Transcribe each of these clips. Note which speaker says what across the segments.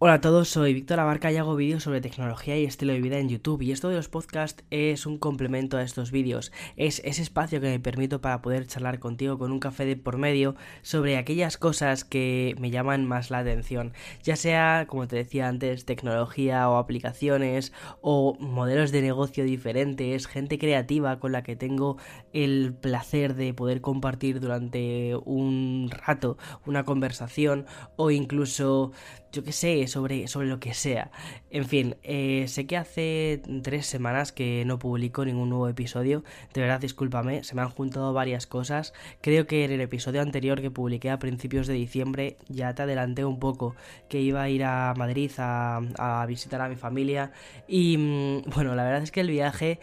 Speaker 1: Hola a todos, soy Víctor Abarca y hago vídeos sobre tecnología y estilo de vida en YouTube. Y esto de los podcasts es un complemento a estos vídeos, es ese espacio que me permito para poder charlar contigo con un café de por medio sobre aquellas cosas que me llaman más la atención, ya sea, como te decía antes, tecnología o aplicaciones o modelos de negocio diferentes, gente creativa con la que tengo el placer de poder compartir durante un rato una conversación o incluso yo qué sé, sobre, sobre lo que sea. En fin, eh, sé que hace tres semanas que no publico ningún nuevo episodio. De verdad, discúlpame, se me han juntado varias cosas. Creo que en el episodio anterior que publiqué a principios de diciembre ya te adelanté un poco que iba a ir a Madrid a, a visitar a mi familia. Y mm, bueno, la verdad es que el viaje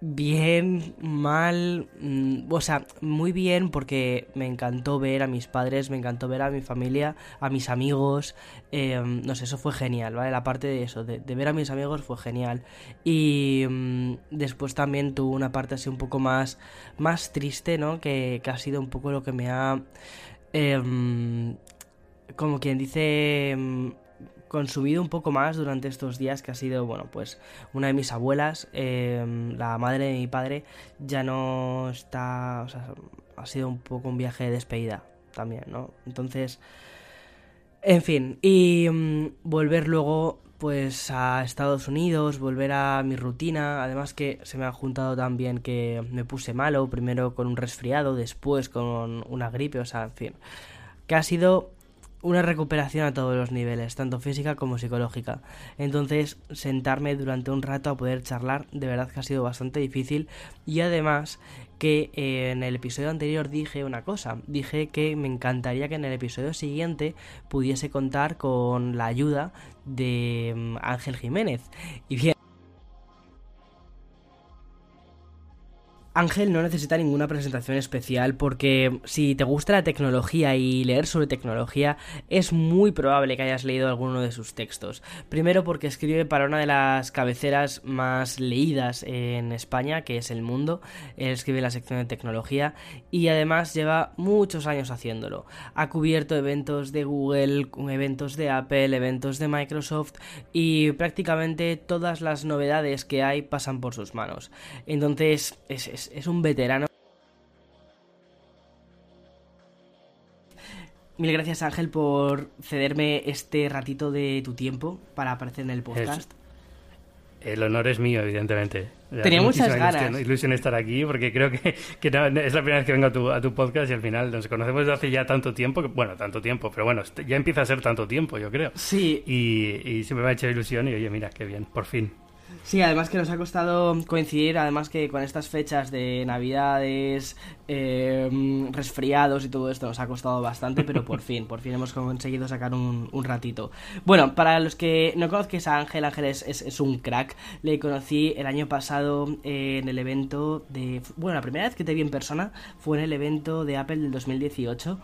Speaker 1: bien, mal, mm, o sea, muy bien porque me encantó ver a mis padres, me encantó ver a mi familia, a mis amigos, em, no sé, eso fue genial, ¿vale? La parte de eso, de, ver a mis amigos fue genial. Y mm, después también tuvo una parte así un poco más, más triste, ¿no? Que, que ha sido un poco lo que me ha... Em, como quien dice em, consumido un poco más durante estos días, que ha sido, bueno, pues una de mis abuelas, em, la madre de mi padre, ya no está, o sea, ha sido un poco un viaje de despedida también, ¿no? Entonces, en fin, y mm, volver luego pues a Estados Unidos, volver a mi rutina, además que se me ha juntado también que me puse malo, primero con un resfriado, después con una gripe, o sea, en fin, que ha sido una recuperación a todos los niveles, tanto física como psicológica. Entonces, sentarme durante un rato a poder charlar, de verdad que ha sido bastante difícil. Y además, que eh, en el episodio anterior dije una cosa, dije que me encantaría que en el episodio siguiente pudiese contar con la ayuda de mm, Ángel Jiménez. Y bien, Ángel no necesita ninguna presentación especial porque si te gusta la tecnología y leer sobre tecnología es muy probable que hayas leído alguno de sus textos. Primero porque escribe para una de las cabeceras más leídas en España, que es El Mundo. Él escribe la sección de tecnología y además lleva muchos años haciéndolo. Ha cubierto eventos de Google, eventos de Apple, eventos de Microsoft y prácticamente todas las novedades que hay pasan por sus manos. Entonces es es, un veterano. Mil gracias Ángel por cederme este ratito de tu tiempo para aparecer en el podcast.
Speaker 2: el honor es mío, evidentemente.
Speaker 1: Tenía muchas ganas.
Speaker 2: Ilusión estar aquí porque creo que, es la primera vez que vengo a tu, a tu, podcast y al final nos conocemos desde hace ya tanto tiempo, bueno, tanto tiempo, pero bueno, ya empieza a ser tanto tiempo, yo creo.
Speaker 1: Sí.
Speaker 2: Y, y siempre me ha hecho ilusión y oye, mira, qué bien, por fin.
Speaker 1: Sí, además que nos ha costado coincidir, además que con estas fechas de navidades, eh, resfriados y todo esto nos ha costado bastante, pero por fin, por fin hemos conseguido sacar un, ratito. Bueno, para los que no conozcáis a Ángel, Ángel es, un crack, le conocí el año pasado en el evento de... Bueno, la primera vez que te vi en persona fue en el evento de Apple del 2018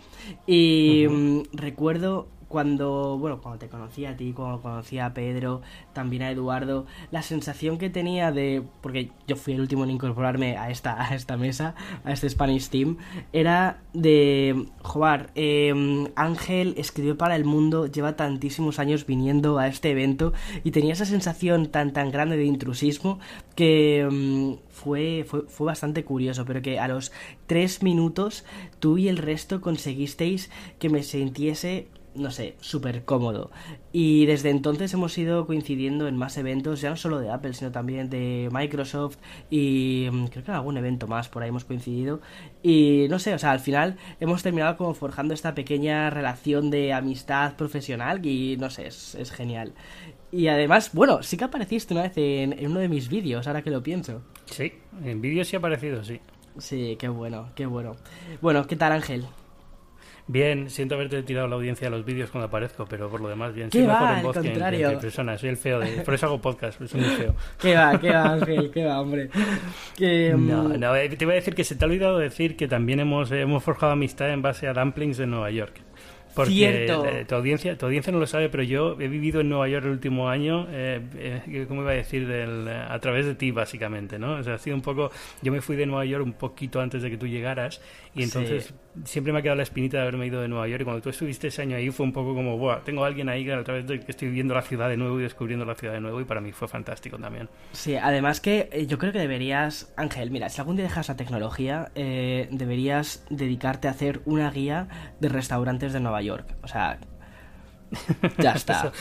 Speaker 1: y mm, recuerdo cuando, bueno, cuando te conocí a ti, cuando conocí a Pedro, también a Eduardo, la sensación que tenía de, porque yo fui el último en incorporarme a esta, a esta mesa, a este Spanish Team, era de, joder, em, Ángel escribió para el mundo, lleva tantísimos años viniendo a este evento y tenía esa sensación tan, tan grande de intrusismo que em, fue, fue, fue bastante curioso, pero que a los tres minutos tú y el resto conseguisteis que me sintiese no sé, súper cómodo. Y desde entonces hemos ido coincidiendo en más eventos, ya no solo de Apple, sino también de Microsoft y mm, creo que en algún evento más por ahí hemos coincidido. Y no sé, o sea, al final hemos terminado como forjando esta pequeña relación de amistad profesional y no sé, es, es genial. Y además, bueno, sí que apareciste una vez en, en uno de mis vídeos, ahora que lo pienso.
Speaker 2: Sí, en vídeos sí ha aparecido, sí.
Speaker 1: Sí, qué bueno, qué bueno. Bueno, ¿qué tal Ángel?
Speaker 2: Bien, siento haberte tirado la audiencia a los vídeos cuando aparezco, pero por lo demás bien.
Speaker 1: Soy mejor en voz que en,
Speaker 2: persona, soy el feo de... Por eso hago podcast, soy muy feo.
Speaker 1: ¿Qué va, qué va, Ángel? ¿Qué va, hombre?
Speaker 2: No, mm, no, eh, te iba a decir que se te ha olvidado decir que también hemos, hemos forjado amistad en base a Dumplings de Nueva York. Porque
Speaker 1: Cierto.
Speaker 2: tu audiencia, tu audiencia no lo sabe, pero yo he vivido en Nueva York el último año, eh, eh, ¿cómo iba a decir? Del, a través de ti, básicamente, ¿no? O sea, ha sido un poco... Yo me fui de Nueva York un poquito antes de que tú llegaras y entonces siempre me ha quedado la espinita de haberme ido de Nueva York y cuando tú estuviste ese año ahí fue un poco como, Buah, tengo a alguien ahí que a través de que estoy viendo la ciudad de nuevo y descubriendo la ciudad de nuevo y para mí fue fantástico también.
Speaker 1: Sí, además que eh, yo creo que deberías, Ángel, mira, si algún día dejas la tecnología, eh, deberías dedicarte a hacer una guía de restaurantes de Nueva York. O sea, ya está.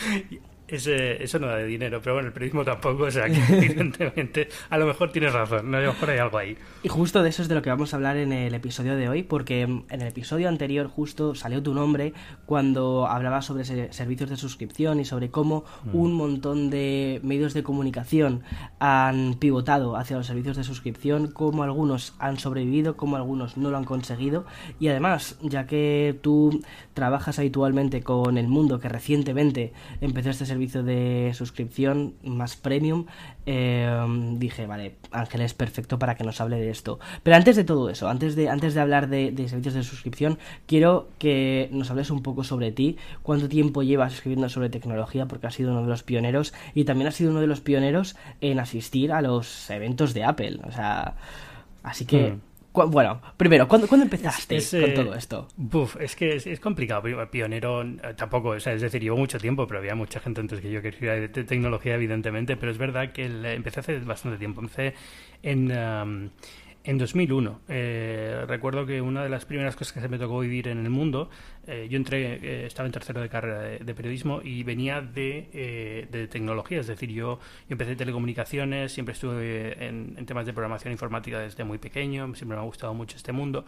Speaker 2: Ese, eso no da de dinero, pero bueno, el periodismo tampoco, o sea que evidentemente a lo mejor tienes razón, a lo mejor hay algo ahí.
Speaker 1: Y justo de eso es de lo que vamos a hablar en el episodio de hoy, porque en el episodio anterior justo salió tu nombre cuando hablabas sobre servicios de suscripción y sobre cómo mm. un montón de medios de comunicación han pivotado hacia los servicios de suscripción, cómo algunos han sobrevivido, cómo algunos no lo han conseguido. Y además, ya que tú trabajas habitualmente con el mundo que recientemente empezó este servicio, de suscripción más premium, eh, dije, vale, Ángel es perfecto para que nos hable de esto. Pero antes de todo eso, antes de, antes de hablar de, servicios de suscripción, quiero que nos hables un poco sobre ti, cuánto tiempo llevas escribiendo sobre tecnología, porque has sido uno de los pioneros y también has sido uno de los pioneros en asistir a los eventos de Apple. O sea, así que... Hmm. Bueno, primero, ¿cuándo, empezaste con todo esto?
Speaker 2: Buf, es que es, complicado. Pionero eh, tampoco, o sea, es decir, llevo mucho tiempo, pero había mucha gente antes que yo que escribía de, tecnología, evidentemente. Pero es verdad que empecé hace bastante tiempo. Empecé en. En 2001. Eh, recuerdo que una de las primeras cosas que se me tocó vivir en el mundo, eh, yo entré, eh, estaba en tercero de carrera de, periodismo y venía de, de, tecnología, es decir, yo, empecé telecomunicaciones, siempre estuve en, temas de programación informática desde muy pequeño, siempre me ha gustado mucho este mundo,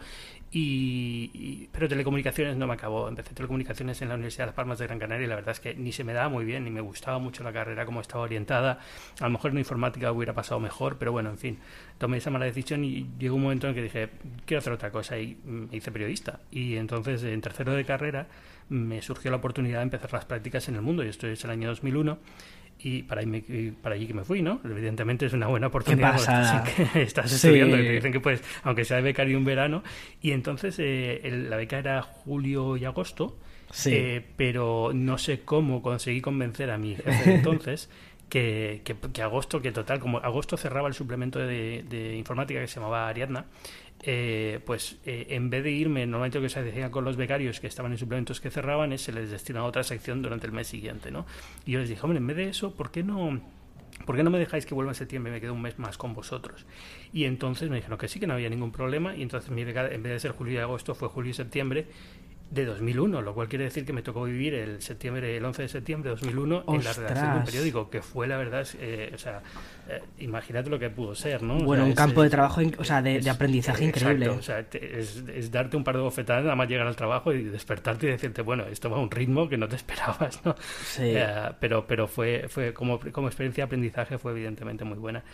Speaker 2: y, pero telecomunicaciones no me acabó. Empecé telecomunicaciones en la Universidad de Las Palmas de Gran Canaria y la verdad es que ni se me daba muy bien, ni me gustaba mucho la carrera como estaba orientada. A lo mejor en informática hubiera pasado mejor, pero bueno, en fin, tomé esa mala decisión y llegó un momento en que dije, quiero hacer otra cosa y me hice periodista. Y entonces, en tercero de carrera, me surgió la oportunidad de empezar las prácticas en el mundo. Y esto es el año 2001 y para, ahí para allí que me fui, ¿no? Evidentemente es una buena oportunidad.
Speaker 1: ¿Qué
Speaker 2: estás estudiando y te dicen que pues, aunque sea de becario un verano. Y entonces eh, la beca era julio y agosto, eh, pero no sé cómo conseguí convencer a mi jefe entonces que, que, agosto, que total, como agosto cerraba el suplemento de, informática que se llamaba Ariadna, eh, pues eh, en vez de irme, normalmente lo que se decía con los becarios que estaban en suplementos que cerraban, se les destina a otra sección durante el mes siguiente, ¿no? Y yo les dije, hombre, en vez de eso, ¿por qué no...? ¿Por qué no me dejáis que vuelva en septiembre y me quedo un mes más con vosotros? Y entonces me dijeron que sí, que no había ningún problema. Y entonces mi beca, en vez de ser julio y agosto, fue julio y septiembre de 2001, lo cual quiere decir que me tocó vivir el septiembre, el 11 de septiembre de 2001 en la redacción de un periódico, que fue la verdad, eh, o sea, eh, imagínate lo que pudo ser, ¿no?
Speaker 1: Bueno, un campo de trabajo, o sea, de, aprendizaje increíble.
Speaker 2: o sea, es, darte un par de bofetadas nada más llegar al trabajo y despertarte y decirte, bueno, esto va a un ritmo que no te esperabas, ¿no? Sí. Eh, pero, pero fue, fue como, como experiencia de aprendizaje fue evidentemente muy buena.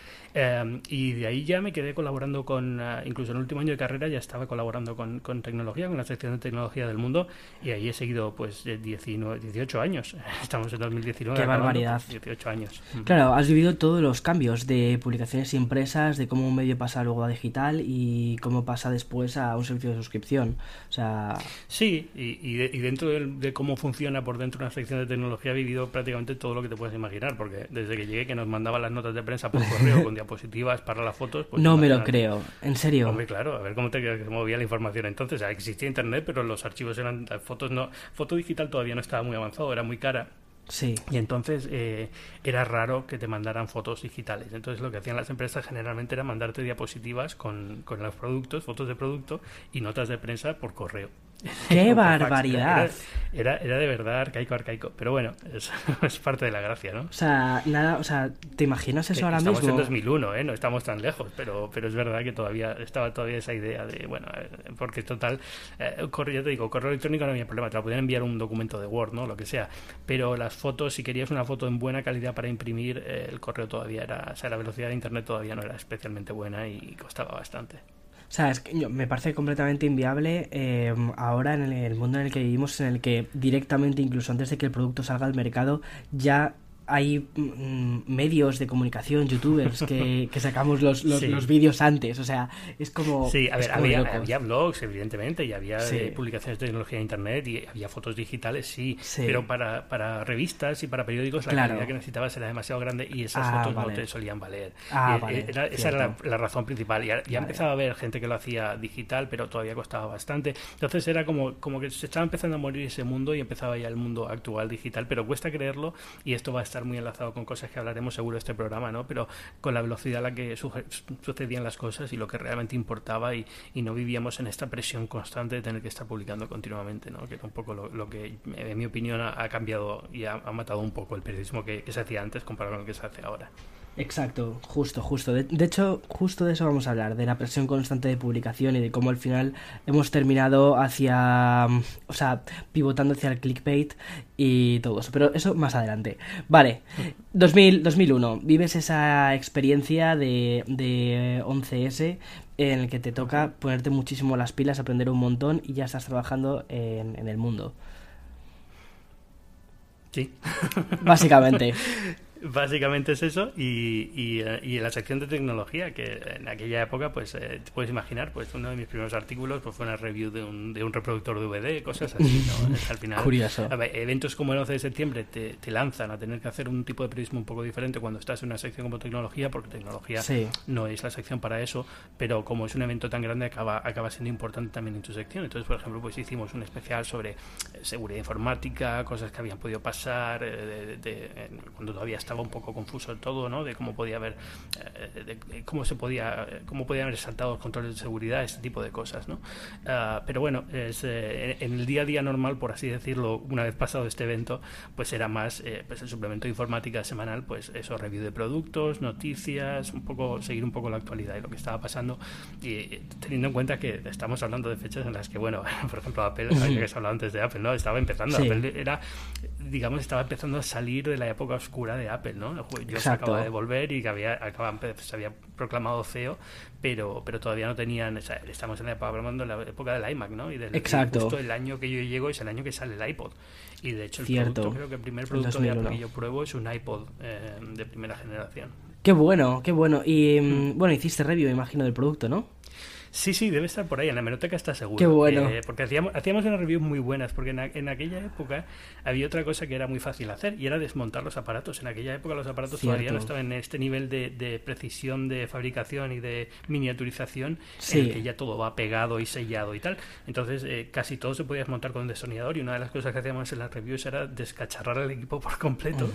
Speaker 2: y de ahí ya me quedé colaborando con, incluso en el último año de carrera ya estaba colaborando con, con tecnología, con la sección de tecnología del mundo y ahí he seguido pues 19, 18 años. Estamos en 2019.
Speaker 1: Qué barbaridad.
Speaker 2: 18 años.
Speaker 1: Claro, has vivido todos los cambios de publicaciones impresas, de cómo un medio pasa luego a digital y cómo pasa después a un servicio de suscripción. O sea...
Speaker 2: Sí, y, y, dentro de, cómo funciona por dentro una sección de tecnología he vivido prácticamente todo lo que te puedes imaginar, porque desde que llegué que nos mandaban las notas de prensa por correo con diapositivas para las fotos.
Speaker 1: Pues no me lo creo, en serio.
Speaker 2: Hombre, claro, a ver cómo te movía la información entonces. existía internet, pero los archivos eran fotos no, foto digital todavía no estaba muy avanzado, era muy cara.
Speaker 1: Sí.
Speaker 2: Y entonces eh, era raro que te mandaran fotos digitales. Entonces lo que hacían las empresas generalmente era mandarte diapositivas con, con los productos, fotos de producto y notas de prensa por correo.
Speaker 1: ¡Qué barbaridad!
Speaker 2: Era, era, de verdad arcaico, arcaico. Pero bueno, es, es, parte de la gracia, ¿no?
Speaker 1: O sea, nada, o sea, ¿te imaginas eso ahora
Speaker 2: mismo?
Speaker 1: Estamos
Speaker 2: en 2001, ¿eh? No estamos tan lejos, pero, pero es verdad que todavía estaba todavía esa idea de, bueno, eh, porque total, eh, ya te digo, correo electrónico no había problema, te la podían enviar un documento de Word, ¿no? Lo que sea. Pero las fotos, si querías una foto en buena calidad para imprimir, eh, el correo todavía era, o sea, la velocidad de Internet todavía no era especialmente buena y costaba bastante.
Speaker 1: O sea, es que me parece completamente inviable eh, ahora en el, mundo en el que vivimos, en el que directamente, incluso antes de que el producto salga al mercado, ya hay mm, medios de comunicación, youtubers, que, sacamos los, los, vídeos antes. O sea, es como.
Speaker 2: Sí, a ver, había, blogs, evidentemente, y había eh, publicaciones de tecnología de internet, y había fotos digitales, sí. Pero para, para revistas y para periódicos, la calidad que necesitabas era demasiado grande y esas ah, fotos no te solían valer.
Speaker 1: Ah,
Speaker 2: esa era la, razón principal. Ya, ya empezaba a haber gente que lo hacía digital, pero todavía costaba bastante. Entonces era como, como que se estaba empezando a morir ese mundo y empezaba ya el mundo actual digital, pero cuesta creerlo y esto va a estar muy enlazado con cosas que hablaremos seguro este programa, ¿no? Pero con la velocidad a la que sucedían las cosas y lo que realmente importaba y, no vivíamos en esta presión constante de tener que estar publicando continuamente, ¿no? Que era un poco lo, que, en mi opinión, ha, cambiado y ha, matado un poco el periodismo que, que se hacía antes comparado con lo que se hace ahora.
Speaker 1: Exacto, justo, justo. De, hecho, justo de eso vamos a hablar, de la presión constante de publicación y de cómo al final hemos terminado hacia, mm, o sea, pivotando hacia el clickbait y todo eso. Pero eso más adelante. Vale, 2000, 2001, vives esa experiencia de, de 11S en el que te toca ponerte muchísimo las pilas, aprender un montón y ya estás trabajando en, en el mundo.
Speaker 2: Sí.
Speaker 1: Básicamente.
Speaker 2: Básicamente es eso y, y, eh, y, la sección de tecnología que en aquella época pues eh, te puedes imaginar pues uno de mis primeros artículos pues fue una review de un, de un reproductor DVD cosas así ¿no? al final
Speaker 1: Curioso.
Speaker 2: eventos como el 11 de septiembre te, te, lanzan a tener que hacer un tipo de periodismo un poco diferente cuando estás en una sección como tecnología porque tecnología no es la sección para eso pero como es un evento tan grande acaba, acaba siendo importante también en tu sección entonces por ejemplo pues hicimos un especial sobre eh, seguridad informática cosas que habían podido pasar de, cuando todavía estaba un poco confuso todo, ¿no? De cómo podía haber, eh, de cómo se podía, cómo podían haber saltado los controles de seguridad, este tipo de cosas, ¿no? Ah, pero bueno, es, eh, en el día a día normal, por así decirlo, una vez pasado este evento, pues era más eh, pues el suplemento de informática semanal, pues eso, review de productos, noticias, un poco, seguir un poco la actualidad y lo que estaba pasando, y teniendo en cuenta que estamos hablando de fechas en las que, bueno, por ejemplo, Apple, que se hablado antes de Apple, ¿no? Estaba empezando, Apple era digamos, estaba empezando a salir de la época oscura de Apple, ¿no? Yo se acaba de volver y que había, se había proclamado CEO, pero, pero todavía no tenían, estamos en la época, hablando la época del iMac, ¿no? Y del,
Speaker 1: Exacto.
Speaker 2: justo el año que yo llego es el año que sale el iPod. Y de hecho, el producto, creo que el primer producto de Apple que yo pruebo es un iPod eh, de primera generación.
Speaker 1: Qué bueno, qué bueno. Y mm, bueno, hiciste review, imagino, del producto, ¿no?
Speaker 2: Sí, sí, debe estar por ahí, en la meroteca está seguro.
Speaker 1: Qué bueno.
Speaker 2: Eh, porque hacíamos, hacíamos unas reviews muy buenas, porque en, en, aquella época había otra cosa que era muy fácil hacer y era desmontar los aparatos. En aquella época los aparatos todavía no estaban en este nivel de, de, precisión de fabricación y de miniaturización en el que ya todo va pegado y sellado y tal. Entonces eh, casi todo se podía desmontar con un destornillador y una de las cosas que hacíamos en las reviews era descacharrar el equipo por completo.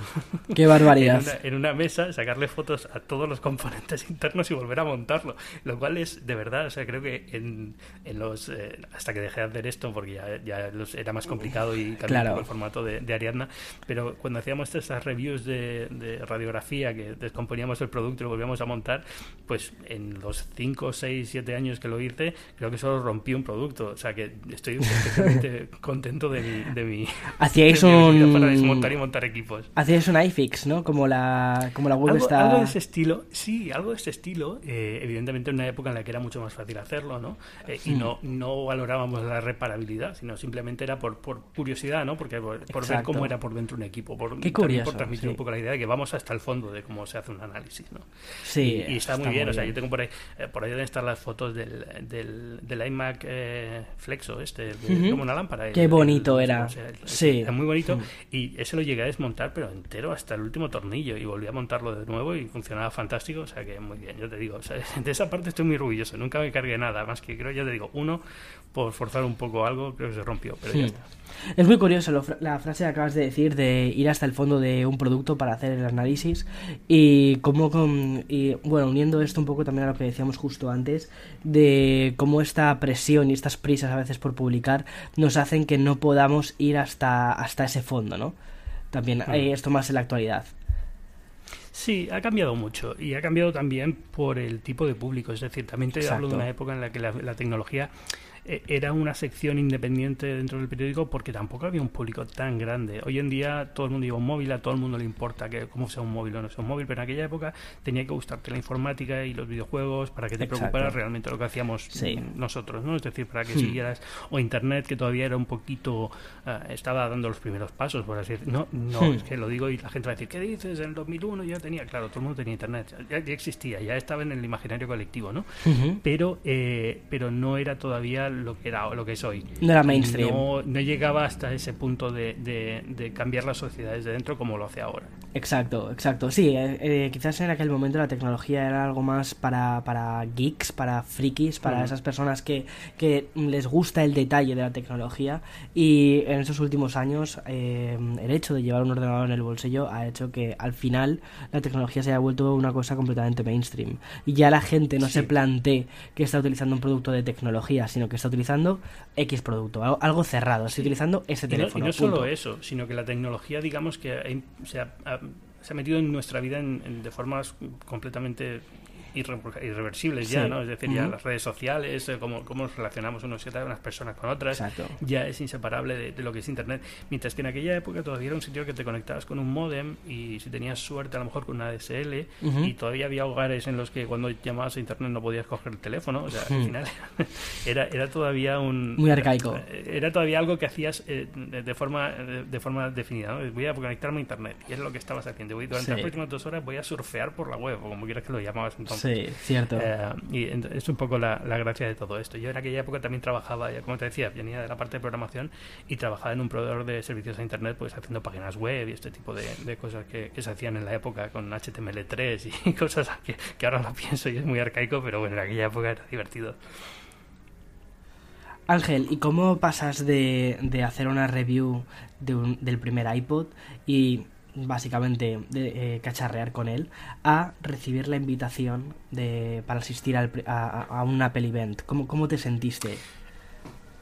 Speaker 1: ¡Qué barbaridad!
Speaker 2: en, una, mesa, sacarle fotos a todos los componentes internos y volver a montarlo. Lo cual es, de verdad, o sea, creo que en, en los eh, hasta que dejé de hacer esto porque ya, ya era más complicado y cambió el formato de, de, Ariadna pero cuando hacíamos estas reviews de, de, radiografía que descomponíamos el producto y lo volvíamos a montar pues en los 5, 6, 7 años que lo hice creo que solo rompí un producto. O sea que estoy especialmente contento de mi, de mi
Speaker 1: hacíais un
Speaker 2: para desmontar y montar equipos.
Speaker 1: Hacíais un iFix ¿no? como la, como la web
Speaker 2: algo,
Speaker 1: está
Speaker 2: algo de ese estilo sí algo de ese estilo eh, evidentemente en una época en la que era mucho más fácil hacerlo, ¿no? Eh, y no, no valorábamos la reparabilidad, sino simplemente era por, por curiosidad, ¿no? Porque por, ver cómo era por dentro un equipo, por,
Speaker 1: Qué
Speaker 2: por transmitir un poco la idea de que vamos hasta el fondo de cómo se hace un análisis, ¿no?
Speaker 1: Sí.
Speaker 2: Y, está, muy bien, o sea, yo tengo por ahí, eh, por ahí deben estar las fotos del, del, del iMac eh, Flexo, este, como una lámpara.
Speaker 1: Qué bonito era. sí.
Speaker 2: Era muy bonito. Y ese lo llegué a desmontar, pero entero hasta el último tornillo. Y volví a montarlo de nuevo y funcionaba fantástico. O sea que muy bien, yo te digo. O sea, de esa parte estoy muy orgulloso. Nunca me cargué nada, más que creo, ya te digo, uno, por forzar un poco algo, creo que se rompió, pero ya está.
Speaker 1: Es muy curioso la frase que acabas de decir de ir hasta el fondo de un producto para hacer el análisis y cómo, con, y, bueno, uniendo esto un poco también a lo que decíamos justo antes, de cómo esta presión y estas prisas a veces por publicar nos hacen que no podamos ir hasta, hasta ese fondo, ¿no? También eh, esto más en la actualidad.
Speaker 2: Sí, ha cambiado mucho y ha cambiado también por el tipo de público. Es decir, también te hablo de una época en la que la, tecnología era una sección independiente dentro del periódico porque tampoco había un público tan grande. Hoy en día todo el mundo lleva un móvil, a todo el mundo le importa que cómo sea un móvil o no sea un móvil, pero en aquella época tenía que gustarte la informática y los videojuegos para que te preocupara realmente lo que hacíamos nosotros, ¿no? Es decir, para que hmm. siguieras o internet que todavía era un poquito eh, estaba dando los primeros pasos, por así decirlo. No, no, hmm. es que lo digo y la gente va a decir, ¿qué dices? En el 2001 ya tenía, claro, todo el mundo tenía internet, ya, ya existía, ya estaba en el imaginario colectivo, ¿no? Pero eh, pero no era todavía lo que era lo que es hoy.
Speaker 1: No era mainstream.
Speaker 2: No, no llegaba hasta ese punto de, de, cambiar las sociedades de dentro como lo hace ahora.
Speaker 1: Exacto, exacto. Sí, eh, eh, quizás en aquel momento la tecnología era algo más para, para geeks, para frikis, para esas personas que, que les gusta el detalle de la tecnología y en estos últimos años el hecho de llevar un ordenador en el bolsillo ha hecho que al final la tecnología se haya vuelto una cosa completamente mainstream y ya la gente no se plantee que está utilizando un producto de tecnología, sino que está utilizando X producto, algo, cerrado, está utilizando ese teléfono.
Speaker 2: Y no, solo eso, sino que la tecnología, digamos que se ha, se ha metido en nuestra vida de formas completamente irreversibles ya, ¿no? Es decir, ya las redes sociales, eh, cómo, cómo nos relacionamos unos unas personas con otras, ya es inseparable de, lo que es Internet. Mientras que en aquella época todavía era un sitio que te conectabas con un modem y si tenías suerte a lo mejor con una DSL y todavía había hogares en los que cuando llamabas a Internet no podías coger el teléfono, o sea, al final era, era todavía un...
Speaker 1: Muy arcaico.
Speaker 2: Eh, era todavía algo que hacías eh, de, forma de, forma definida, ¿no? Voy a conectarme a Internet y es lo que estabas haciendo. Voy, durante las próximas dos horas voy a surfear por la web, o como quieras que lo llamabas entonces.
Speaker 1: Sí, cierto.
Speaker 2: Eh, y es un poco la, gracia de todo esto. Yo en aquella época también trabajaba, como te decía, venía de la parte de programación y trabajaba en un proveedor de servicios a Internet, pues haciendo páginas web y este tipo de, cosas que, se hacían en la época con HTML3 y cosas que, que ahora lo pienso y es muy arcaico, pero bueno, en aquella época era divertido.
Speaker 1: Ángel, ¿y cómo pasas de, de hacer una review de un, del primer iPod y básicamente de, eh, cacharrear con él, a recibir la invitación de, para asistir al, a, a, un Apple Event. ¿Cómo, ¿Cómo te sentiste?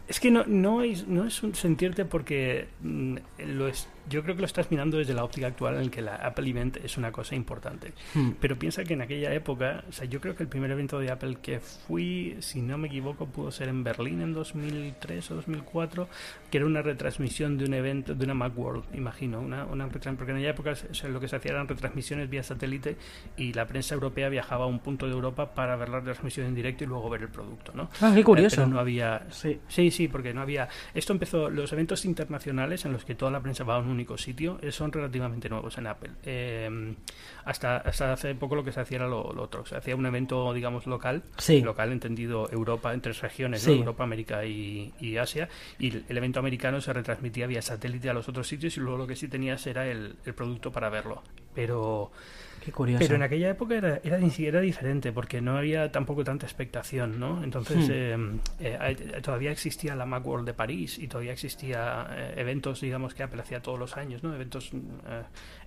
Speaker 2: Es que no, no, es, no es un sentirte porque mm, lo es, yo creo que lo estás mirando desde la óptica actual en que la Apple Event es una cosa importante. Hmm. Pero piensa que en aquella época, o sea, yo creo que el primer evento de Apple que fui, si no me equivoco, pudo ser en Berlín en 2003 o 2004, que era una retransmisión de un evento, de una Macworld, imagino. Una, una porque en aquella época lo que se hacía eran retransmisiones vía satélite y la prensa europea viajaba a un punto de Europa para ver la retransmisión en directo y luego ver el producto, ¿no?
Speaker 1: Ah, qué curioso.
Speaker 2: Pero no había... Sí. sí, sí, porque no había... Esto empezó, los eventos internacionales en los que toda la prensa va a un único sitio eh, son relativamente nuevos en Apple. Eh, hasta, hasta hace poco lo que se hacía era lo, otro. Se hacía un evento, digamos, local, local entendido Europa, en tres regiones, Europa, América y, Asia, y el, evento americano se retransmitía vía satélite a los otros sitios y luego lo que sí tenías era el, el producto para verlo. Pero
Speaker 1: pero
Speaker 2: en aquella época era, era, era, diferente porque no había tampoco tanta expectación, ¿no? Entonces hmm. eh, eh, todavía existía la Macworld de París y todavía existía eh, eventos, digamos, que Apple hacía todos los años, ¿no? Eventos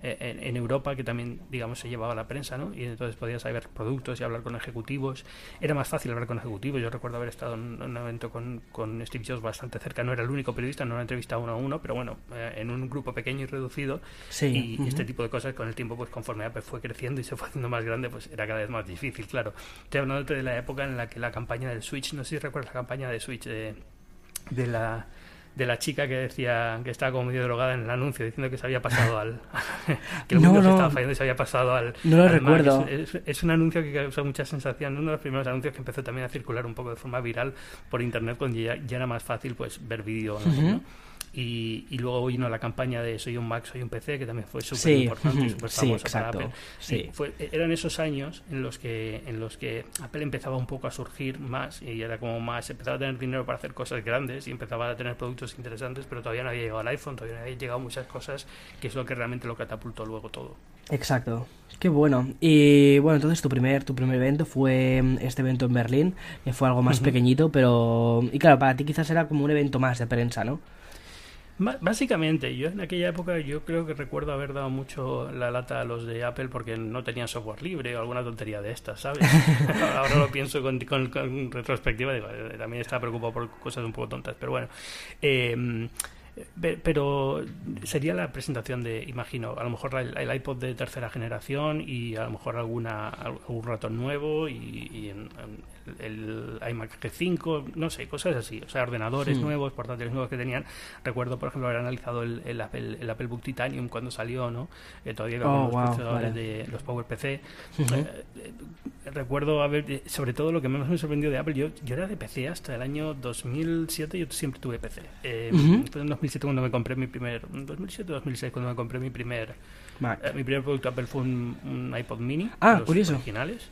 Speaker 2: en, Europa que también, digamos, se llevaba la prensa, ¿no? Y entonces podías ver productos y hablar con ejecutivos. Era más fácil hablar con ejecutivos. Yo recuerdo haber estado en un evento con, con Steve Jobs bastante cerca. No era el único periodista, no era entrevista uno a uno, pero bueno, en un grupo pequeño y reducido.
Speaker 1: Sí.
Speaker 2: Y, este tipo de cosas con el tiempo, pues conforme Apple fue creciendo y se fue haciendo más grande, pues era cada vez más difícil, claro. Estoy hablando de la época en la que la campaña del Switch, no sé si recuerdas la campaña de Switch de, de la de la chica que decía que estaba como medio drogada en el anuncio diciendo que se había pasado al que el mundo se estaba fallando y se había pasado al
Speaker 1: no lo recuerdo
Speaker 2: es, un anuncio que causó mucha sensación uno de los primeros anuncios que empezó también a circular un poco de forma viral por internet cuando ya, era más fácil pues ver vídeo ¿no? Y, y, luego vino la campaña de Soy un Mac, soy un PC, que también fue súper importante y súper famosa para Apple.
Speaker 1: Sí.
Speaker 2: Fue, eran esos años en los, que, en los que Apple empezaba un poco a surgir más y era como más, empezaba a tener dinero para hacer cosas grandes y empezaba a tener productos interesantes, pero todavía no había llegado al iPhone, todavía no había llegado muchas cosas, que es lo que realmente lo catapultó luego todo.
Speaker 1: Exacto. Qué bueno. Y bueno, entonces tu primer, tu primer evento fue mm, este evento en Berlín, que fue algo más pequeñito, pero... Y claro, para ti quizás era como un evento más de prensa, ¿no?
Speaker 2: Básicamente, yo en aquella época yo creo que recuerdo haber dado mucho la lata a los de Apple porque no tenían software libre o alguna tontería de estas, ¿sabes? Ahora lo pienso con, con, retrospectiva, digo, eh, también estaba preocupado por cosas un poco tontas, pero bueno. Eh, pero sería la presentación de, imagino, a lo mejor el, iPod de tercera generación y a lo mejor alguna algún ratón nuevo y, el iMac G5, no sé, cosas así. O sea, ordenadores hmm. nuevos, portátiles nuevos que tenían. Recuerdo, por ejemplo, haber analizado el, Apple, el Apple Book Titanium cuando salió, ¿no? Eh, todavía oh, los procesadores de los PowerPC. Eh, eh, recuerdo haber, sobre todo lo que más me sorprendió de Apple, yo, yo era de PC hasta el año 2007, yo siempre tuve PC. Fue en 2007 cuando me compré mi primer, 2007-2006 cuando me compré mi primer eh, mi primer producto Apple fue un, iPod mini,
Speaker 1: ah, los curioso.
Speaker 2: originales,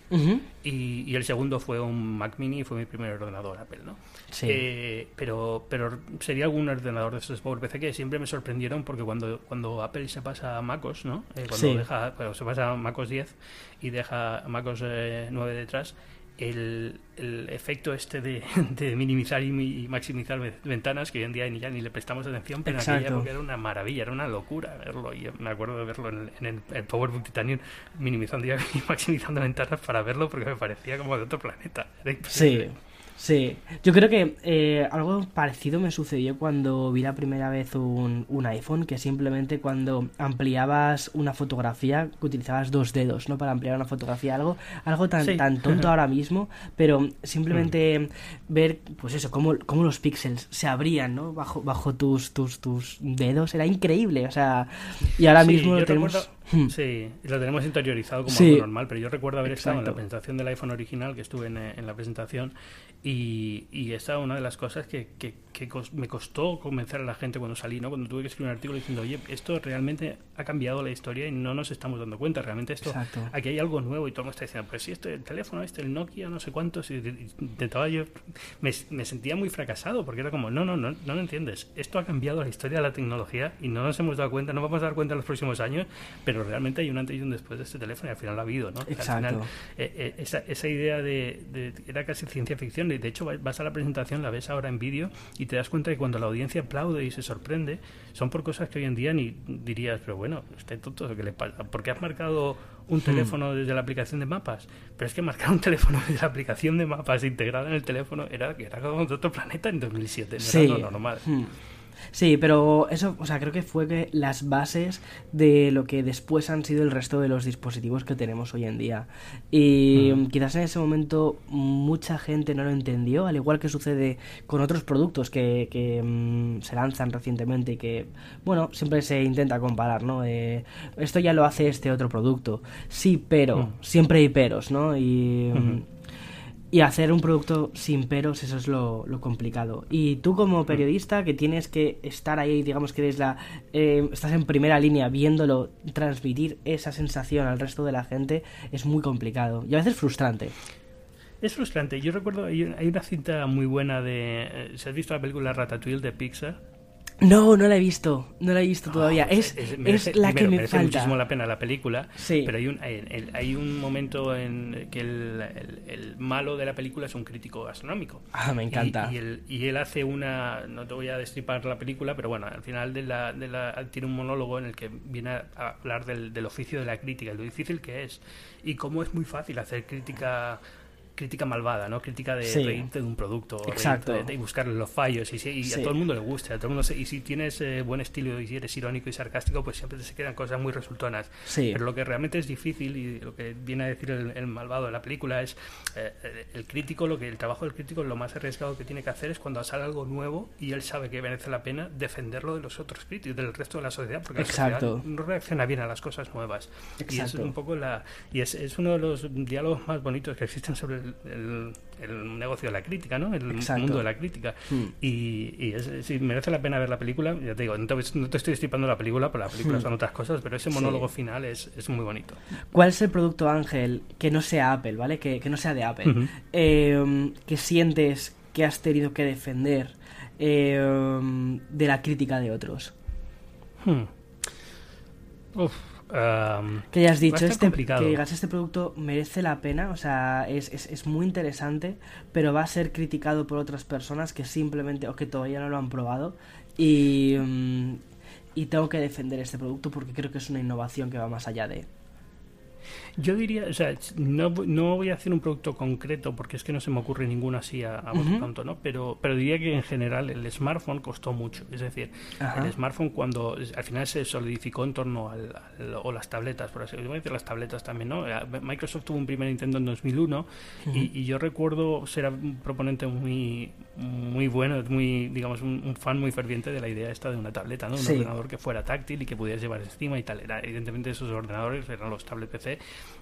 Speaker 2: y, el segundo fue un Mac mini y fue mi primer ordenador Apple, ¿no?
Speaker 1: Sí.
Speaker 2: Eh, pero, pero sería algún ordenador de estos PowerPC que siempre me sorprendieron porque cuando, cuando Apple se pasa a MacOS, ¿no? Eh, cuando deja, se pasa a MacOS 10 y deja MacOS 9 detrás, el, el efecto este de, de minimizar y, maximizar ventanas que hoy en día ni ya ni le prestamos atención, pero en aquella época era una maravilla, era una locura verlo. Y me acuerdo de verlo en, el, en PowerBook Titanium minimizando y maximizando ventanas para verlo porque me parecía como de otro planeta.
Speaker 1: sí. Sí, yo creo que eh, algo parecido me sucedió cuando vi la primera vez un, un, iPhone, que simplemente cuando ampliabas una fotografía, que utilizabas dos dedos, ¿no? Para ampliar una fotografía, algo, algo tan, tan tonto ahora mismo, pero simplemente mm. ver, pues eso, cómo, cómo los píxeles se abrían, ¿no? Bajo, bajo tus, tus, tus dedos, era increíble, o sea, y ahora mismo lo tenemos...
Speaker 2: Sí, lo tenemos interiorizado como algo normal, pero yo recuerdo haber estado en la presentación del iPhone original, que estuve en, en la presentación, y, y esa es una de las cosas que, que, que me costó convencer a la gente cuando salí, ¿no? Cuando tuve que escribir un artículo diciendo, oye, esto realmente ha cambiado la historia y no nos estamos dando cuenta, realmente esto, aquí hay algo nuevo y todo el mundo está diciendo, pues sí, este, el teléfono este, el Nokia, no sé cuántos, y, intentaba yo, me, me, sentía muy fracasado, porque era como, no, no, no, no lo entiendes, esto ha cambiado la historia de la tecnología y no nos hemos dado cuenta, no vamos a dar cuenta en los próximos años, pero pero realmente hay un antes y un después de este teléfono y al final lo ha habido, ¿no?
Speaker 1: Exacto.
Speaker 2: Al final, eh, eh, esa, esa, idea de, era casi ciencia ficción y de hecho vas a la presentación, la ves ahora en vídeo y te das cuenta que cuando la audiencia aplaude y se sorprende, son por cosas que hoy en día ni dirías, pero bueno, usted tonto, ¿qué le pasa? Porque has marcado un hmm. teléfono desde la aplicación de mapas, pero es que marcar un teléfono desde la aplicación de mapas integrada en el teléfono era, era como de otro planeta en 2007, no
Speaker 1: sí.
Speaker 2: era lo normal.
Speaker 1: Hmm. Sí, pero eso, o sea, creo que fue que las bases de lo que después han sido el resto de los dispositivos que tenemos hoy en día. Y mm. quizás en ese momento mucha gente no lo entendió, al igual que sucede con otros productos que, que mm, se lanzan recientemente y que, bueno, siempre se intenta comparar, ¿no? Eh, esto ya lo hace este otro producto. Sí, pero, mm. siempre hay peros, ¿no? Y... Y hacer un producto sin peros, eso es lo, complicado. Y tú como periodista que tienes que estar ahí, digamos que eres la, eh, estás en primera línea viéndolo, transmitir esa sensación al resto de la gente, es muy complicado y a veces frustrante.
Speaker 2: Es frustrante. Yo recuerdo, hay una cinta muy buena de... Eh, ¿Se has visto la película Ratatouille de Pixar?
Speaker 1: No, no la he visto, no la he visto todavía. Ah, es, es, la que me
Speaker 2: merece
Speaker 1: falta.
Speaker 2: muchísimo la pena la película, sí. pero hay un, hay, un momento en que el, el, malo de la película es un crítico gastronómico.
Speaker 1: Ah, me encanta.
Speaker 2: Y, él, y, él, hace una, no te voy a destripar la película, pero bueno, al final de la, de la, tiene un monólogo en el que viene a hablar del, del oficio de la crítica, lo difícil que es y cómo es muy fácil hacer crítica crítica malvada, ¿no? Crítica de reírte de un producto,
Speaker 1: Exacto.
Speaker 2: De, buscarle los fallos y, y a todo el mundo le gusta, a todo el mundo y si tienes eh, buen estilo y si eres irónico y sarcástico, pues siempre se quedan cosas muy resultonas. Pero lo que realmente es difícil y lo que viene a decir el, malvado de la película es eh, el crítico, lo que el trabajo del crítico lo más arriesgado que tiene que hacer es cuando sale algo nuevo y él sabe que merece la pena defenderlo de los otros críticos, del resto de la sociedad, porque la sociedad no reacciona bien a las cosas nuevas. Y es un poco la y es, es uno de los diálogos más bonitos que existen sobre el el, negocio de la crítica, ¿no? El mundo de la crítica. Hmm. Y, si merece la pena ver la película, ya te digo, no te, estoy destripando la película, pero la película hmm. son otras cosas, pero ese monólogo final es, es, muy bonito.
Speaker 1: ¿Cuál es el producto, Ángel, que no sea Apple, ¿vale? Que, que no sea de Apple, eh, que sientes que has tenido que defender eh, de la crítica de otros?
Speaker 2: Hmm. Uf
Speaker 1: que ya has dicho, este, que digas este producto merece la pena, o sea, es, es, muy interesante, pero va a ser criticado por otras personas que simplemente o que todavía no lo han probado y, mm, y tengo que defender este producto porque creo que es una innovación que va más allá de...
Speaker 2: Yo diría, o sea, no, no, voy a hacer un producto concreto porque es que no se me ocurre ninguno así a, a pronto, ¿no? Pero, pero diría que en general el smartphone costó mucho. Es decir, el smartphone cuando al final se solidificó en torno al, o las tabletas, por así decirlo, las tabletas también, ¿no? Eh, Microsoft tuvo un primer Nintendo en 2001 y, yo recuerdo ser un proponente muy, muy bueno, muy, digamos, un, fan muy ferviente de la idea esta de una tableta, ¿no? Un ordenador que fuera táctil y que pudieras llevar encima y tal. Era, evidentemente esos ordenadores eran los tablet PC